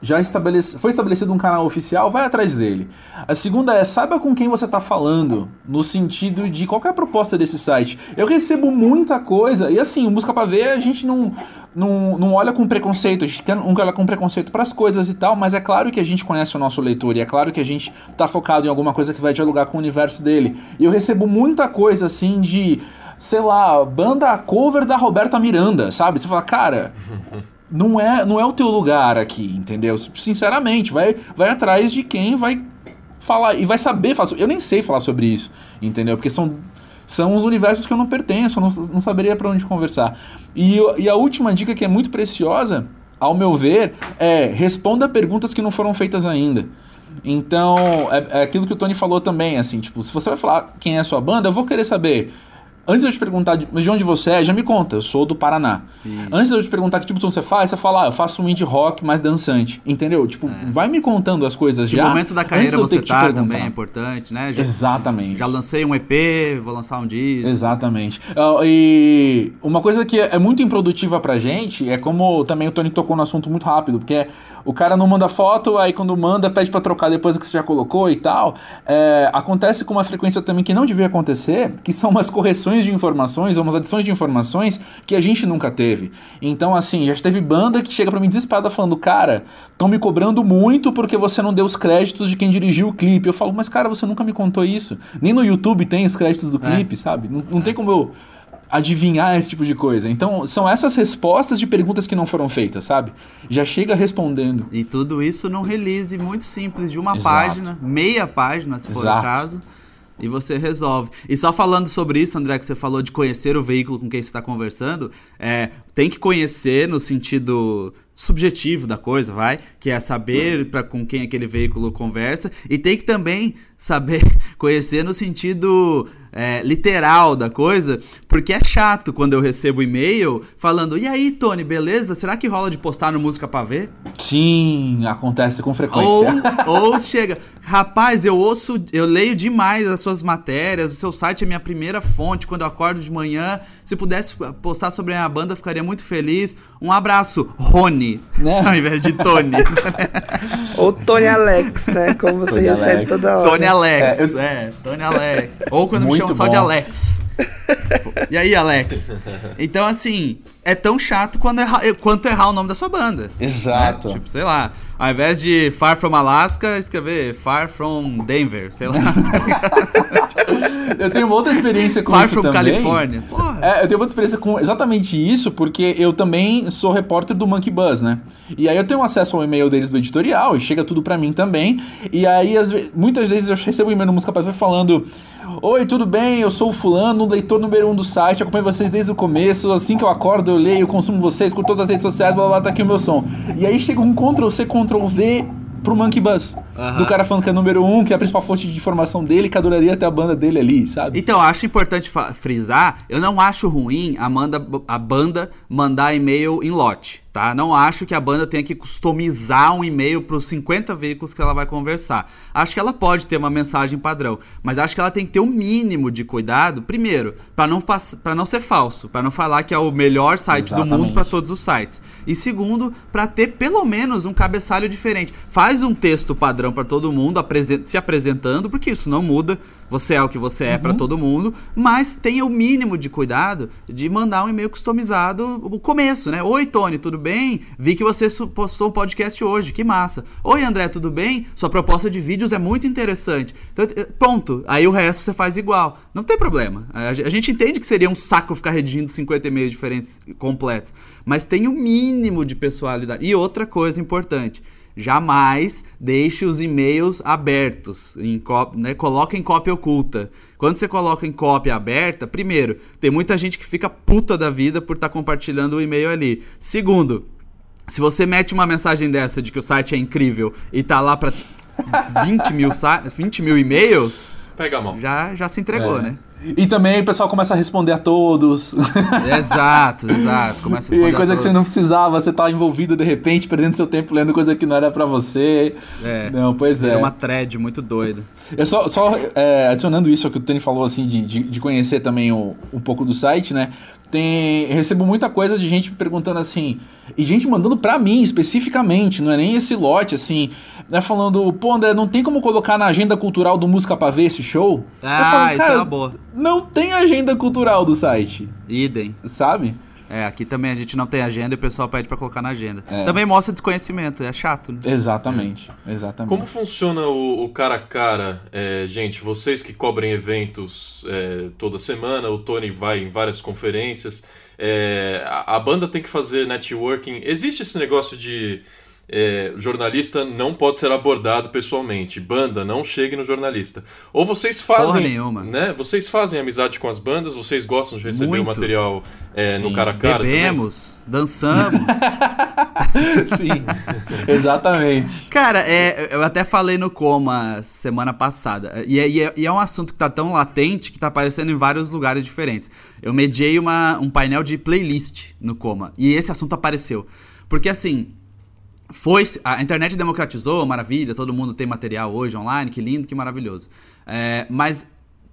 já estabelece, foi estabelecido um canal oficial, vai atrás dele. A segunda é, saiba com quem você está falando, no sentido de qualquer proposta desse site. Eu recebo muita coisa, e assim, o Música Pra Ver, a gente não, não, não olha com preconceito, a gente não olha com preconceito para as coisas e tal, mas é claro que a gente conhece o nosso leitor, e é claro que a gente está focado em alguma coisa que vai dialogar com o universo dele. E eu recebo muita coisa, assim, de sei lá, banda cover da Roberta Miranda, sabe? Você fala, cara, não é, não é o teu lugar aqui, entendeu? Sinceramente, vai, vai atrás de quem vai falar e vai saber falar. Eu nem sei falar sobre isso, entendeu? Porque são, são os universos que eu não pertenço, eu não, não saberia para onde conversar. E, e a última dica que é muito preciosa, ao meu ver, é responda perguntas que não foram feitas ainda. Então, é, é aquilo que o Tony falou também, assim, tipo, se você vai falar quem é a sua banda, eu vou querer saber Antes de eu te perguntar de, de onde você é, já me conta, eu sou do Paraná. Isso. Antes de eu te perguntar que tipo de som você faz, você fala, ah, eu faço um indie rock mais dançante. Entendeu? Tipo, é. vai me contando as coisas que já. Que momento da carreira você tá também é importante, né? Já, Exatamente. Já lancei um EP, vou lançar um disco. Exatamente. Uh, e uma coisa que é muito improdutiva pra gente é como também o Tony tocou no assunto muito rápido, porque é, o cara não manda foto, aí quando manda pede para trocar depois que você já colocou e tal. É, acontece com uma frequência também que não devia acontecer, que são umas correções de informações, umas adições de informações que a gente nunca teve. Então, assim, já teve banda que chega para mim desesperada falando, cara, estão me cobrando muito porque você não deu os créditos de quem dirigiu o clipe. Eu falo, mas cara, você nunca me contou isso. Nem no YouTube tem os créditos do é. clipe, é. sabe? Não, não é. tem como eu adivinhar esse tipo de coisa. Então, são essas respostas de perguntas que não foram feitas, sabe? Já chega respondendo. E tudo isso num release muito simples, de uma Exato. página, meia página, se for Exato. o caso e você resolve. E só falando sobre isso, André, que você falou de conhecer o veículo com quem você está conversando, é, tem que conhecer no sentido subjetivo da coisa, vai, que é saber para com quem aquele veículo conversa e tem que também saber conhecer no sentido é, literal da coisa, porque é chato quando eu recebo e-mail falando: e aí, Tony, beleza? Será que rola de postar no Música Pra Ver? Sim, acontece com frequência. Ou, ou chega, rapaz, eu ouço, eu leio demais as suas matérias, o seu site é minha primeira fonte quando eu acordo de manhã. Se pudesse postar sobre a minha banda, ficaria muito feliz. Um abraço, Rony, né? ao invés de Tony. ou Tony Alex, né? Como você Tony recebe Alex. toda hora. Tony Alex, é, eu... é Tony Alex. Ou quando muito me chamam bom. só de Alex. e aí, Alex? Então, assim, é tão chato quando erra, quanto errar o nome da sua banda. Né? Exato. Né? Tipo, sei lá, ao invés de Far From Alaska, escrever Far From Denver, sei lá. eu tenho outra experiência com Far isso from também. California. Porra. É, eu tenho outra experiência com exatamente isso, porque eu também sou repórter do Monkey Buzz, né? E aí eu tenho acesso ao e-mail deles do editorial e chega tudo para mim também. E aí, vezes, muitas vezes eu recebo um e-mail no Música Paz falando Oi, tudo bem? Eu sou o fulano, leitor número um do site, acompanho vocês desde o começo. Assim que eu acordo, eu leio, consumo vocês, com todas as redes sociais, blá blá, tá aqui o meu som. E aí chega um Ctrl C, Ctrl V pro Monkey Buzz. Uhum. Do cara falando que é número um, que é a principal fonte de informação dele, que adoraria ter a banda dele ali, sabe? Então, acho importante frisar, eu não acho ruim a, manda, a banda mandar e-mail em lote tá? Não acho que a banda tenha que customizar um e-mail para os 50 veículos que ela vai conversar. Acho que ela pode ter uma mensagem padrão, mas acho que ela tem que ter o um mínimo de cuidado, primeiro, para não para não ser falso, para não falar que é o melhor site Exatamente. do mundo para todos os sites. E segundo, para ter pelo menos um cabeçalho diferente. Faz um texto padrão para todo mundo, se apresentando, porque isso não muda você é o que você é uhum. para todo mundo, mas tenha o mínimo de cuidado de mandar um e-mail customizado o começo, né? Oi, Tony, tudo bem? Vi que você postou um podcast hoje, que massa. Oi, André, tudo bem? Sua proposta de vídeos é muito interessante. Então, ponto. Aí o resto você faz igual. Não tem problema. A gente entende que seria um saco ficar redigindo 50 e-mails diferentes completos, mas tem o mínimo de pessoalidade. E outra coisa importante, jamais deixe os e-mails abertos, em né? coloca em cópia oculta. Quando você coloca em cópia aberta, primeiro, tem muita gente que fica puta da vida por estar tá compartilhando o e-mail ali. Segundo, se você mete uma mensagem dessa de que o site é incrível e tá lá para 20 mil, 20 mil e-mails, Pega a mão. Já, já se entregou, É. né? E também o pessoal começa a responder a todos. Exato, exato. Começa a E responder a coisa que você não precisava, você tá envolvido de repente, perdendo seu tempo lendo coisa que não era pra você. É. Não, pois é. Vira uma thread muito doida. Eu só, só é, adicionando isso ao que o Tony falou, assim, de, de, de conhecer também o, um pouco do site, né? Tem, recebo muita coisa de gente me perguntando assim, e gente mandando pra mim especificamente, não é nem esse lote, assim, né? Falando, pô, André, não tem como colocar na agenda cultural do Música Pra Ver esse show? Ah, falo, isso é "Cara, uma boa. Não tem agenda cultural do site, Idem. sabe? É, aqui também a gente não tem agenda e o pessoal pede pra colocar na agenda. É. Também mostra desconhecimento, é chato, né? Exatamente, exatamente. Como funciona o, o cara a cara? É, gente, vocês que cobrem eventos é, toda semana, o Tony vai em várias conferências, é, a, a banda tem que fazer networking. Existe esse negócio de é, jornalista não pode ser abordado pessoalmente, banda não chegue no jornalista. Ou vocês fazem, Porra nenhuma. né? Vocês fazem amizade com as bandas, vocês gostam de receber o Muito. material é, no cara a cara também? Bebemos, dançamos. Sim, exatamente. Cara, é, eu até falei no Coma semana passada. E é, e é- e é um assunto que tá tão latente que tá aparecendo em vários lugares diferentes. Eu mediei uma, um painel de playlist no Coma. E esse assunto apareceu. Porque assim. Foi, a internet democratizou, maravilha, todo mundo tem material hoje online, que lindo, que maravilhoso. É, mas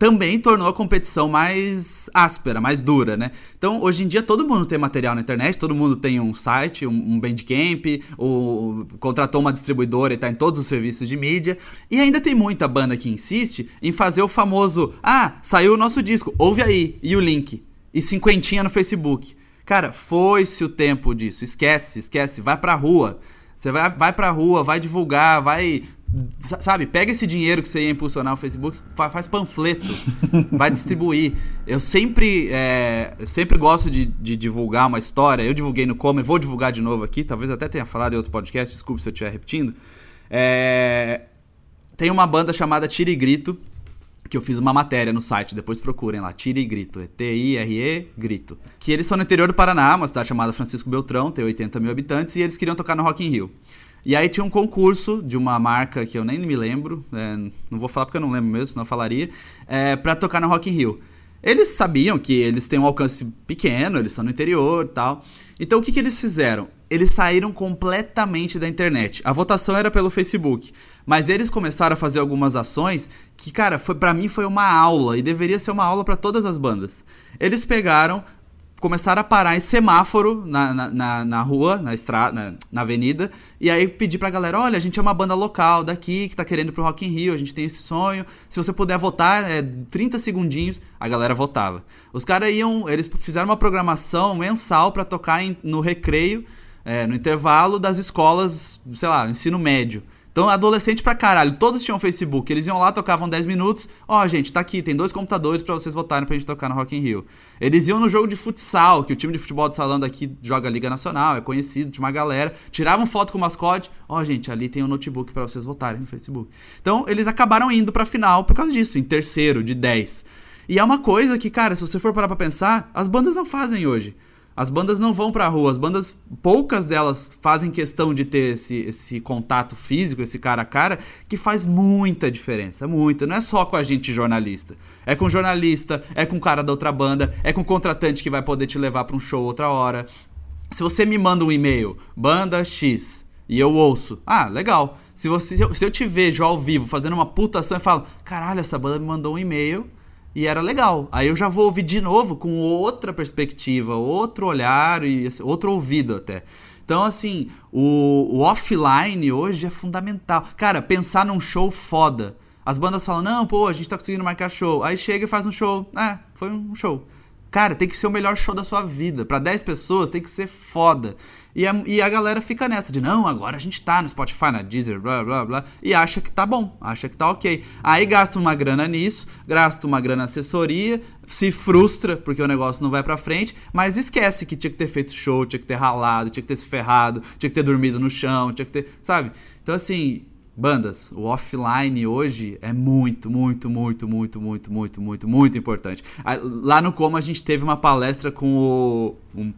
também tornou a competição mais áspera, mais dura, né? Então, hoje em dia, todo mundo tem material na internet, todo mundo tem um site, um, um Bandcamp, ou contratou uma distribuidora e tá em todos os serviços de mídia. E ainda tem muita banda que insiste em fazer o famoso: ah, saiu o nosso disco, ouve aí, e o link. E cinquentinha no Facebook. Cara, foi-se o tempo disso. Esquece, esquece. Vai pra rua. Você vai, vai pra rua, vai divulgar, vai. sa- Sabe, pega esse dinheiro que você ia impulsionar o Facebook, fa- faz panfleto, vai distribuir. Eu sempre, é, eu sempre gosto de, de divulgar uma história. Eu divulguei no Como, vou divulgar de novo aqui. Talvez até tenha falado em outro podcast, desculpe se eu estiver repetindo. É, tem uma banda chamada Tira e Grito, que eu fiz uma matéria no site, depois procurem lá, Tira e Grito, é T-I-R-E, Grito. Que eles são no interior do Paraná, uma cidade chamada Francisco Beltrão, tem 80 mil habitantes, e eles queriam tocar no Rock in Rio. E aí tinha um concurso de uma marca que eu nem me lembro, é, não vou falar porque eu não lembro mesmo, senão eu falaria, é, pra tocar no Rock in Rio. Eles sabiam que eles têm um alcance pequeno, eles estão no interior tal. Então o que, que eles fizeram? Eles saíram completamente da internet. A votação era pelo Facebook, mas eles começaram a fazer algumas ações que, cara, foi para mim foi uma aula e deveria ser uma aula para todas as bandas. Eles pegaram, começaram a parar em semáforo na, na, na, na rua, na estrada, na, na avenida, e aí pedir pra galera, olha, a gente é uma banda local daqui que tá querendo ir pro Rock in Rio, a gente tem esse sonho, se você puder votar, é 30 segundinhos, a galera votava. Os caras iam, eles fizeram uma programação mensal pra tocar em- no recreio, é, no intervalo das escolas, sei lá, ensino médio. Então, adolescente pra caralho, todos tinham Facebook. Eles iam lá, tocavam 10 minutos. Ó, gente, tá aqui, tem dois computadores pra vocês votarem pra gente tocar no Rock in Rio. Eles iam no jogo de futsal, que o time de futebol de salão daqui joga Liga Nacional, é conhecido, tinha uma galera. Tiravam foto com o mascote. Ó, gente, ali tem um notebook pra vocês votarem no Facebook. Então, eles acabaram indo pra final por causa disso, em terceiro, de 10. E é uma coisa que, cara, se você for parar pra pensar, as bandas não fazem hoje. As bandas não vão pra rua, as bandas, poucas delas fazem questão de ter esse, esse contato físico, esse cara a cara, que faz muita diferença, muita. Não é só com a gente jornalista. É com jornalista, é com o cara da outra banda, é com o contratante que vai poder te levar pra um show outra hora. Se você me manda um e-mail, banda X, e eu ouço, ah, legal. Se, você, se eu te vejo ao vivo fazendo uma puta ação e falo, caralho, essa banda me mandou um e-mail e era legal. Aí eu já vou ouvir de novo com outra perspectiva, outro olhar e assim, outro ouvido até. Então, assim, o, o offline hoje é fundamental. Cara, pensar num show foda. As bandas falam, não, pô, a gente tá conseguindo marcar show. Aí chega e faz um show. É, foi um show. Cara, tem que ser o melhor show da sua vida. Para 10 pessoas tem que ser foda. E a, e a galera fica nessa de não, agora a gente tá no Spotify, na Deezer, blá blá blá, e acha que tá bom, acha que tá ok. Aí gasta uma grana nisso, gasta uma grana na assessoria, se frustra porque o negócio não vai pra frente, mas esquece que tinha que ter feito show, tinha que ter ralado, tinha que ter se ferrado, tinha que ter dormido no chão, tinha que ter. Sabe? Então assim, bandas, o offline hoje é muito, muito, muito, muito, muito, muito, muito, muito importante. Lá no Como a gente teve uma palestra com o. Um,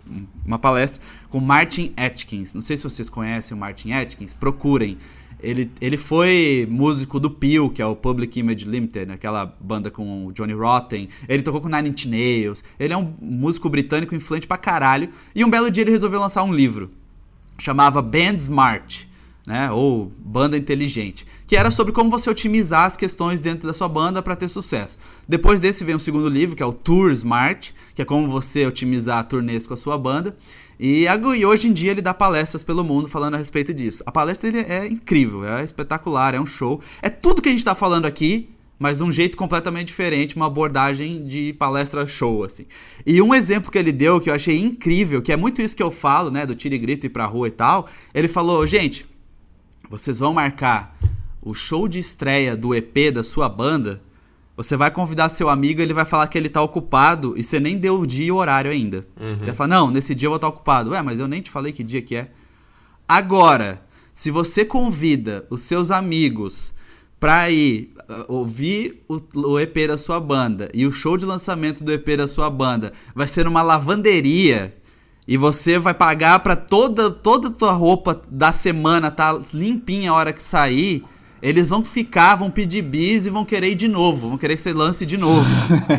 uma palestra com Martin Atkins. Não sei se vocês conhecem o Martin Atkins, procurem. Ele, ele foi músico do Peel, que é o Public Image Limited, aquela banda com o Johnny Rotten. Ele tocou com Nine Inch Nails. Ele é um músico britânico influente pra caralho. E um belo dia ele resolveu lançar um livro. Chamava Band Smart né? Ou banda inteligente, que era sobre como você otimizar as questões dentro da sua banda para ter sucesso. Depois desse vem um segundo livro, que é o Tour Smart, que é como você otimizar turnês com a sua banda. E, e, hoje em dia ele dá palestras pelo mundo falando a respeito disso. A palestra dele é incrível, é espetacular, é um show. É tudo que a gente está falando aqui, mas de um jeito completamente diferente, uma abordagem de palestra show, assim. E um exemplo que ele deu que eu achei incrível, que é muito isso que eu falo, né, do tiro e grito e pra rua e tal, ele falou, gente, vocês vão marcar o show de estreia do EP da sua banda, você vai convidar seu amigo, ele vai falar que ele tá ocupado e você nem deu o dia e o horário ainda. Uhum. Ele vai falar, não, nesse dia eu vou estar ocupado. Ué, mas eu nem te falei que dia que é. Agora, se você convida os seus amigos pra ir uh, ouvir o, o, EP da sua banda e o show de lançamento do EP da sua banda vai ser uma lavanderia e você vai pagar para toda toda a tua roupa da semana tá limpinha a hora que sair. Eles vão ficar, vão pedir bis e vão querer ir de novo, vão querer que você lance de novo.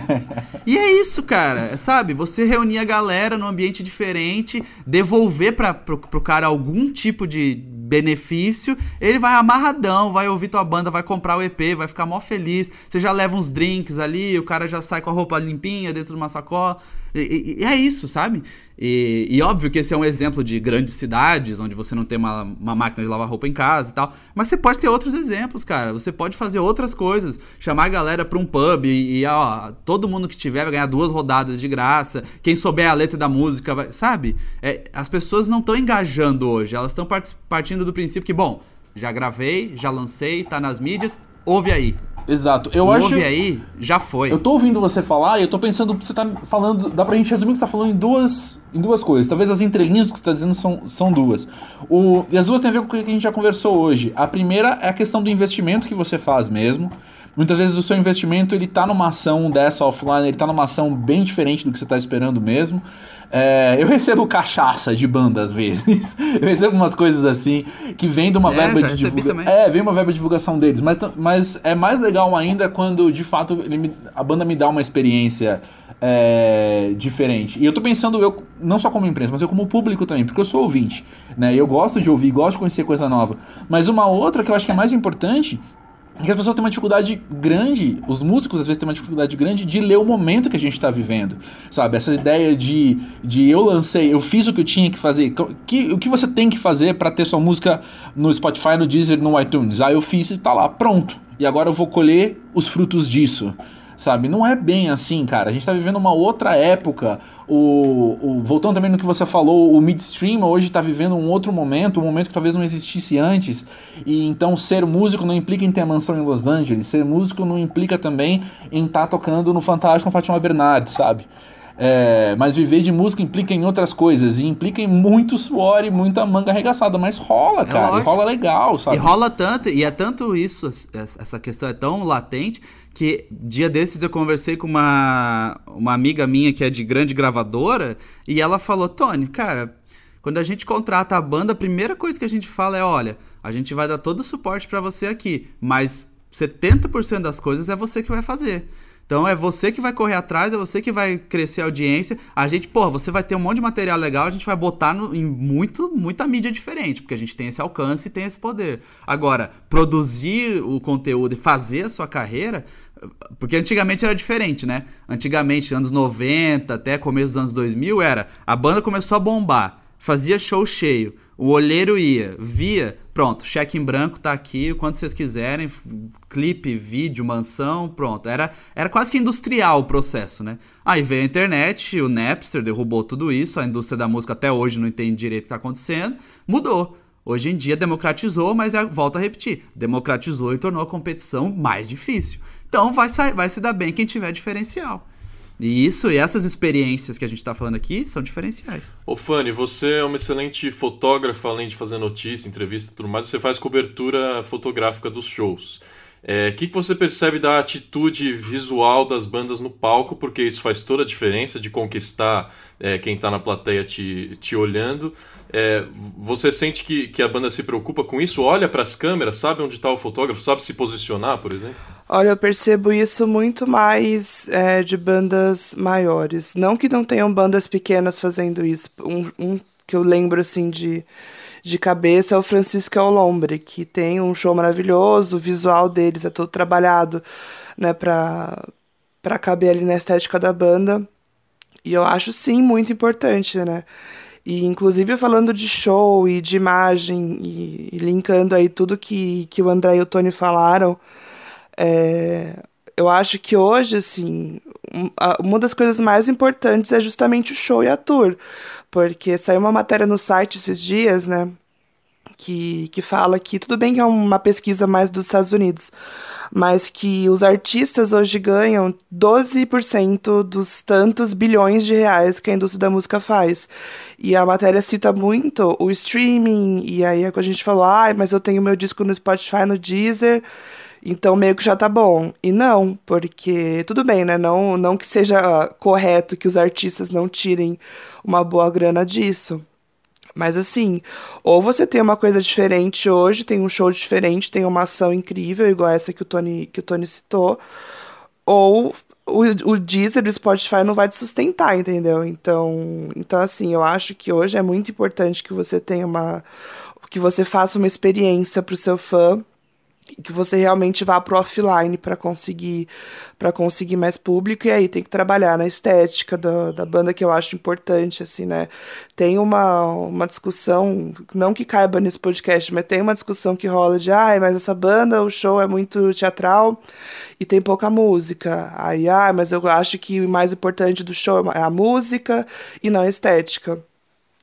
e é isso, cara, sabe? Você reunir a galera num ambiente diferente, devolver para pro, pro cara algum tipo de benefício, ele vai amarradão, vai ouvir tua banda, vai comprar o EP, vai ficar mó feliz. Você já leva uns drinks ali, o cara já sai com a roupa limpinha dentro de uma sacola. E, e, é isso, sabe? E, e, óbvio que esse é um exemplo de grandes cidades, onde você não tem uma, uma máquina de lavar roupa em casa e tal. Mas você pode ter outros exemplos, cara. Você pode fazer outras coisas. Chamar a galera pra um pub e, e ó, todo mundo que tiver vai ganhar duas rodadas de graça. Quem souber a letra da música, vai, sabe? É, as pessoas não estão engajando hoje. Elas estão partindo do princípio que, bom, já gravei, já lancei, tá nas mídias, ouve aí. Exato. Eu ouve acho. aí, já foi. Eu tô ouvindo você falar e eu tô pensando que você tá falando. Dá pra gente resumir que você tá falando em duas, em duas coisas. Talvez as entrelinhas que você tá dizendo são, são duas. O, e as duas têm a ver com o que a gente já conversou hoje. A primeira é a questão do investimento que você faz mesmo. Muitas vezes o seu investimento ele tá numa ação dessa offline, ele tá numa ação bem diferente do que você está esperando mesmo. É, eu recebo cachaça de banda às vezes. eu recebo umas coisas assim que vem de uma é, verba de divulgação. É, vem uma verba de divulgação deles. Mas, mas é mais legal ainda quando de fato me, a banda me dá uma experiência é, diferente. E eu tô pensando, eu não só como imprensa, mas eu como público também, porque eu sou ouvinte. Né? Eu gosto de ouvir, gosto de conhecer coisa nova. Mas uma outra que eu acho que é mais importante que as pessoas têm uma dificuldade grande, os músicos às vezes têm uma dificuldade grande de ler o momento que a gente está vivendo, sabe? Essa ideia de, de eu lancei, eu fiz o que eu tinha que fazer, que, o que você tem que fazer para ter sua música no Spotify, no Deezer, no iTunes? Ah, eu fiz e tá lá, pronto. E agora eu vou colher os frutos disso, sabe? Não é bem assim, cara. A gente está vivendo uma outra época o, o, voltando também no que você falou, o midstream hoje está vivendo um outro momento, um momento que talvez não existisse antes. E então ser músico não implica em ter mansão em Los Angeles, ser músico não implica também em estar tá tocando no Fantástico com Fátima Bernardes, sabe? É, mas viver de música implica em outras coisas e implica em muito suor e muita manga arregaçada, mas rola, é cara, rola legal, sabe? E rola tanto, e é tanto isso, essa questão é tão latente que dia desses eu conversei com uma, uma amiga minha que é de grande gravadora e ela falou: Tony, cara, quando a gente contrata a banda, a primeira coisa que a gente fala é: olha, a gente vai dar todo o suporte para você aqui, mas 70% das coisas é você que vai fazer. Então é você que vai correr atrás, é você que vai crescer a audiência. A gente, pô, você vai ter um monte de material legal, a gente vai botar no, em muito, muita mídia diferente, porque a gente tem esse alcance e tem esse poder. Agora, produzir o conteúdo e fazer a sua carreira, porque antigamente era diferente, né? Antigamente, anos 90 até começo dos anos 2000, era a banda começou a bombar, fazia show cheio, o olheiro ia, via, Pronto, cheque em branco tá aqui, quando vocês quiserem, clipe, vídeo, mansão, pronto. Era, era quase que industrial o processo, né? Aí veio a internet, o Napster derrubou tudo isso, a indústria da música até hoje não entende direito o que tá acontecendo, mudou. Hoje em dia democratizou, mas é, volto a repetir, democratizou e tornou a competição mais difícil. Então vai, vai se dar bem quem tiver diferencial. E isso e essas experiências que a gente está falando aqui são diferenciais. Ô Fanny, você é uma excelente fotógrafa, além de fazer notícia, entrevista e tudo mais, você faz cobertura fotográfica dos shows. O é, que, que você percebe da atitude visual das bandas no palco? Porque isso faz toda a diferença de conquistar é, quem está na plateia te, te olhando. É, você sente que, que a banda se preocupa com isso? Olha para as câmeras, sabe onde está o fotógrafo, sabe se posicionar, por exemplo? Olha, eu percebo isso muito mais é, de bandas maiores. Não que não tenham bandas pequenas fazendo isso. Um, um que eu lembro assim de, de cabeça é o Francisco Olombre, que tem um show maravilhoso, o visual deles é todo trabalhado né, para caber ali na estética da banda. E eu acho sim muito importante, né? E inclusive falando de show e de imagem e, e linkando aí tudo que, que o André e o Tony falaram, é, eu acho que hoje, assim, uma das coisas mais importantes é justamente o show e a tour. Porque saiu uma matéria no site esses dias, né? Que, que fala que tudo bem que é uma pesquisa mais dos Estados Unidos, mas que os artistas hoje ganham 12% dos tantos bilhões de reais que a indústria da música faz. E a matéria cita muito o streaming, e aí é a gente falou, ah, mas eu tenho meu disco no Spotify, no Deezer, então meio que já tá bom. E não, porque tudo bem, né? Não, não que seja correto que os artistas não tirem uma boa grana disso. Mas assim, ou você tem uma coisa diferente hoje, tem um show diferente, tem uma ação incrível, igual essa que o Tony, que o Tony citou, ou o, o Deezer do Spotify não vai te sustentar, entendeu? Então, então, assim, eu acho que hoje é muito importante que você tenha uma. que você faça uma experiência pro seu fã que você realmente vá pro offline para conseguir para conseguir mais público e aí tem que trabalhar na estética da, da banda que eu acho importante assim né? Tem uma, uma discussão não que caiba nesse podcast mas tem uma discussão que rola de ai ah, mas essa banda o show é muito teatral e tem pouca música. Aí ah mas eu acho que o mais importante do show é a música e não a estética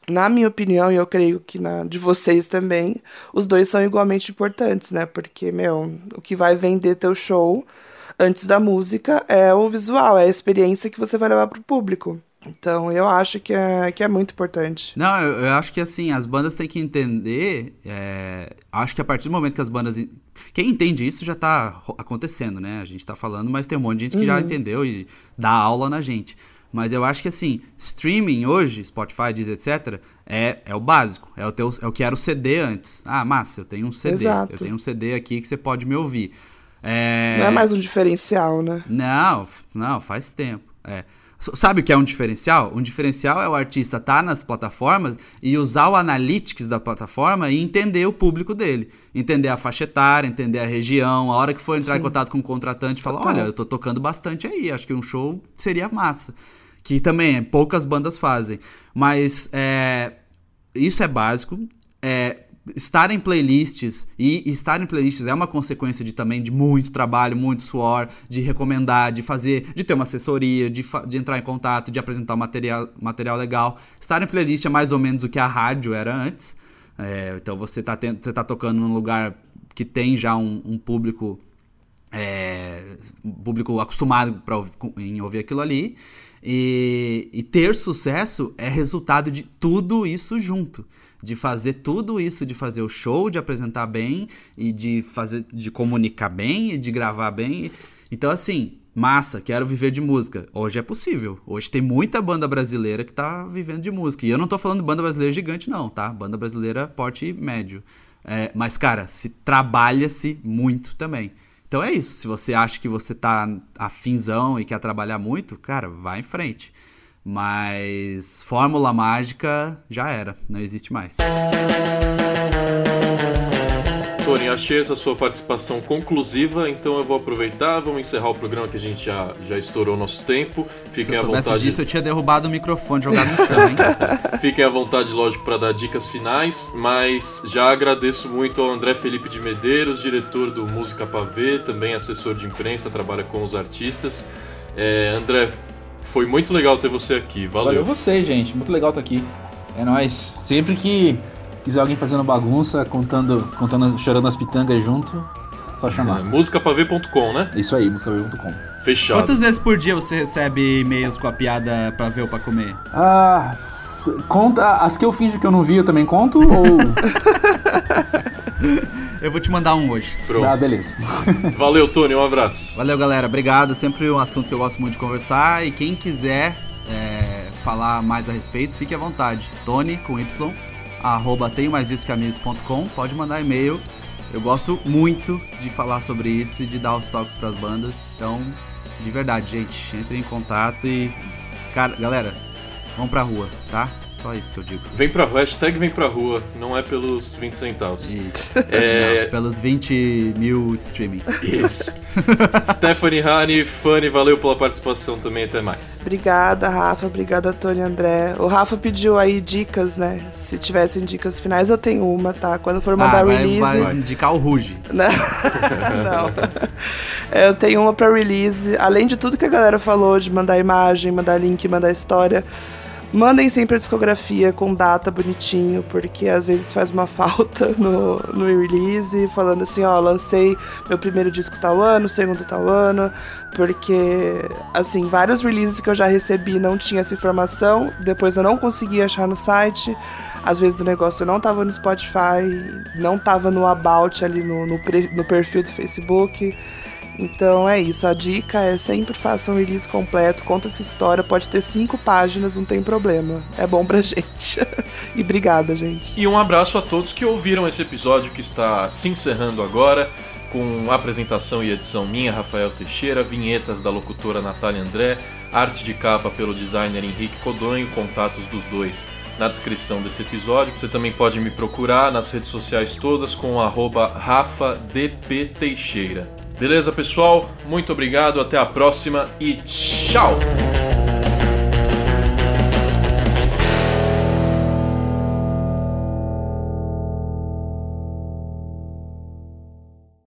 na minha opinião, e eu creio que na de vocês também, os dois são igualmente importantes, né? Porque, meu, o que vai vender teu show antes da música é o visual, é a experiência que você vai levar pro público. Então, eu acho que é, que é muito importante. Não, eu, eu acho que assim, as bandas têm que entender. É, acho que a partir do momento que as bandas. Quem entende isso já tá acontecendo, né? A gente tá falando, mas tem um monte de gente que uhum. já entendeu e dá aula na gente. Mas eu acho que assim, streaming hoje, Spotify, diz etc, é, é o básico. É o, teu, é o que era o CD antes. Ah, massa, eu tenho um CD. Exato. Eu tenho um CD aqui que você pode me ouvir. É... Não é mais um diferencial, né? Não, não, faz tempo. É. Sabe o que é um diferencial? Um diferencial é o artista estar tá nas plataformas e usar o analytics da plataforma e entender o público dele. Entender a faixa etária, entender a região. A hora que for entrar Sim. em contato com o contratante, falar: olha, eu tô tocando bastante aí, acho que um show seria massa que também poucas bandas fazem. Mas é, isso é básico. É, estar em playlists e estar em playlists é uma consequência de também de muito trabalho, muito suor, de recomendar, de fazer, de ter uma assessoria, de, de entrar em contato, de apresentar um material, material legal. Estar em playlist é mais ou menos o que a rádio era antes. É, então você está tá tocando num lugar que tem já um, um público é, público acostumado pra, em ouvir aquilo ali. E, e, ter sucesso é resultado de tudo isso junto. De fazer tudo isso, de fazer o show, de apresentar bem e de fazer, de comunicar bem e de gravar bem. Então, assim, massa, quero viver de música. Hoje é possível. Hoje tem muita banda brasileira que tá vivendo de música. E eu não tô falando banda brasileira gigante, não, tá? Banda brasileira porte médio. É, mas, cara, se trabalha-se muito também. Então é isso. Se você acha que você tá afinzão e quer trabalhar muito, cara, vá em frente. Mas fórmula mágica já era, não existe mais. Tony, achei essa sua participação conclusiva, então eu vou aproveitar, vamos encerrar o programa que a gente já, já estourou nosso tempo. Fiquem Se eu à vontade. disso, eu tinha derrubado o microfone, jogado no chão, hein? Fiquem à vontade, lógico, para dar dicas finais, mas já agradeço muito ao André Felipe de Medeiros, diretor do Música Pavê, também assessor de imprensa, trabalha com os artistas. É, André, foi muito legal ter você aqui, valeu. Valeu você, gente. Muito legal estar aqui. É nóis. Sempre que quiser alguém fazendo bagunça, contando, contando chorando as pitangas junto, só chamar. É, musicapavê.com, né? Isso aí, musicapavê.com. Fechado. Quantas vezes por dia você recebe e-mails com a piada pra ver ou pra comer? Ah, conta. As que eu finjo que eu não vi, eu também conto? Ou. Eu vou te mandar um hoje. Pronto. ah, beleza. Valeu, Tony, um abraço. Valeu, galera. Obrigado. Sempre um assunto que eu gosto muito de conversar. E quem quiser é, falar mais a respeito, fique à vontade. Tony, com Y, arroba tenho mais disso que amigos.com. Pode mandar e-mail. Eu gosto muito de falar sobre isso e de dar os toques pras bandas. Então, de verdade, gente, entre em contato e. Cara, galera, vamos pra rua, tá? Só isso que eu digo. Vem pra rua, hashtag vem pra rua, não é pelos 20 centavos. E, É- não, pelos 20 mil streamings. Isso. Stephanie Hani, Fanny, valeu pela participação também, até mais. Obrigada, Rafa. Obrigada, Tony e André. O Rafa pediu aí dicas, né? Se tivessem dicas finais, eu tenho uma, tá? Quando for mandar Ah, vai, release. vai indicar o Ruge. Né? Não. Eu tenho uma pra release. Além de tudo que a galera falou, de mandar imagem, mandar link, mandar história. Mandem sempre a discografia com data bonitinho, porque às vezes faz uma falta no, no release, falando assim, ó, lancei meu primeiro disco tal ano, segundo tal ano, porque, assim, vários releases que eu já recebi não tinha essa informação, depois eu não consegui achar no site, às vezes o negócio não tava no Spotify, não tava no About ali no, no, pre- no perfil do Facebook. Então é isso, a dica é sempre faça um release completo, conta essa história, pode ter cinco páginas, não tem problema. É bom pra gente. e obrigada, gente. E um abraço a todos que ouviram esse episódio que está se encerrando agora, com apresentação e edição minha, Rafael Teixeira, vinhetas da locutora Natália André, arte de capa pelo designer Henrique Codonho, contatos dos dois na descrição desse episódio. Você também pode me procurar nas redes sociais todas com o arroba rafadpteixeira. Beleza, pessoal? Muito obrigado, até a próxima e tchau!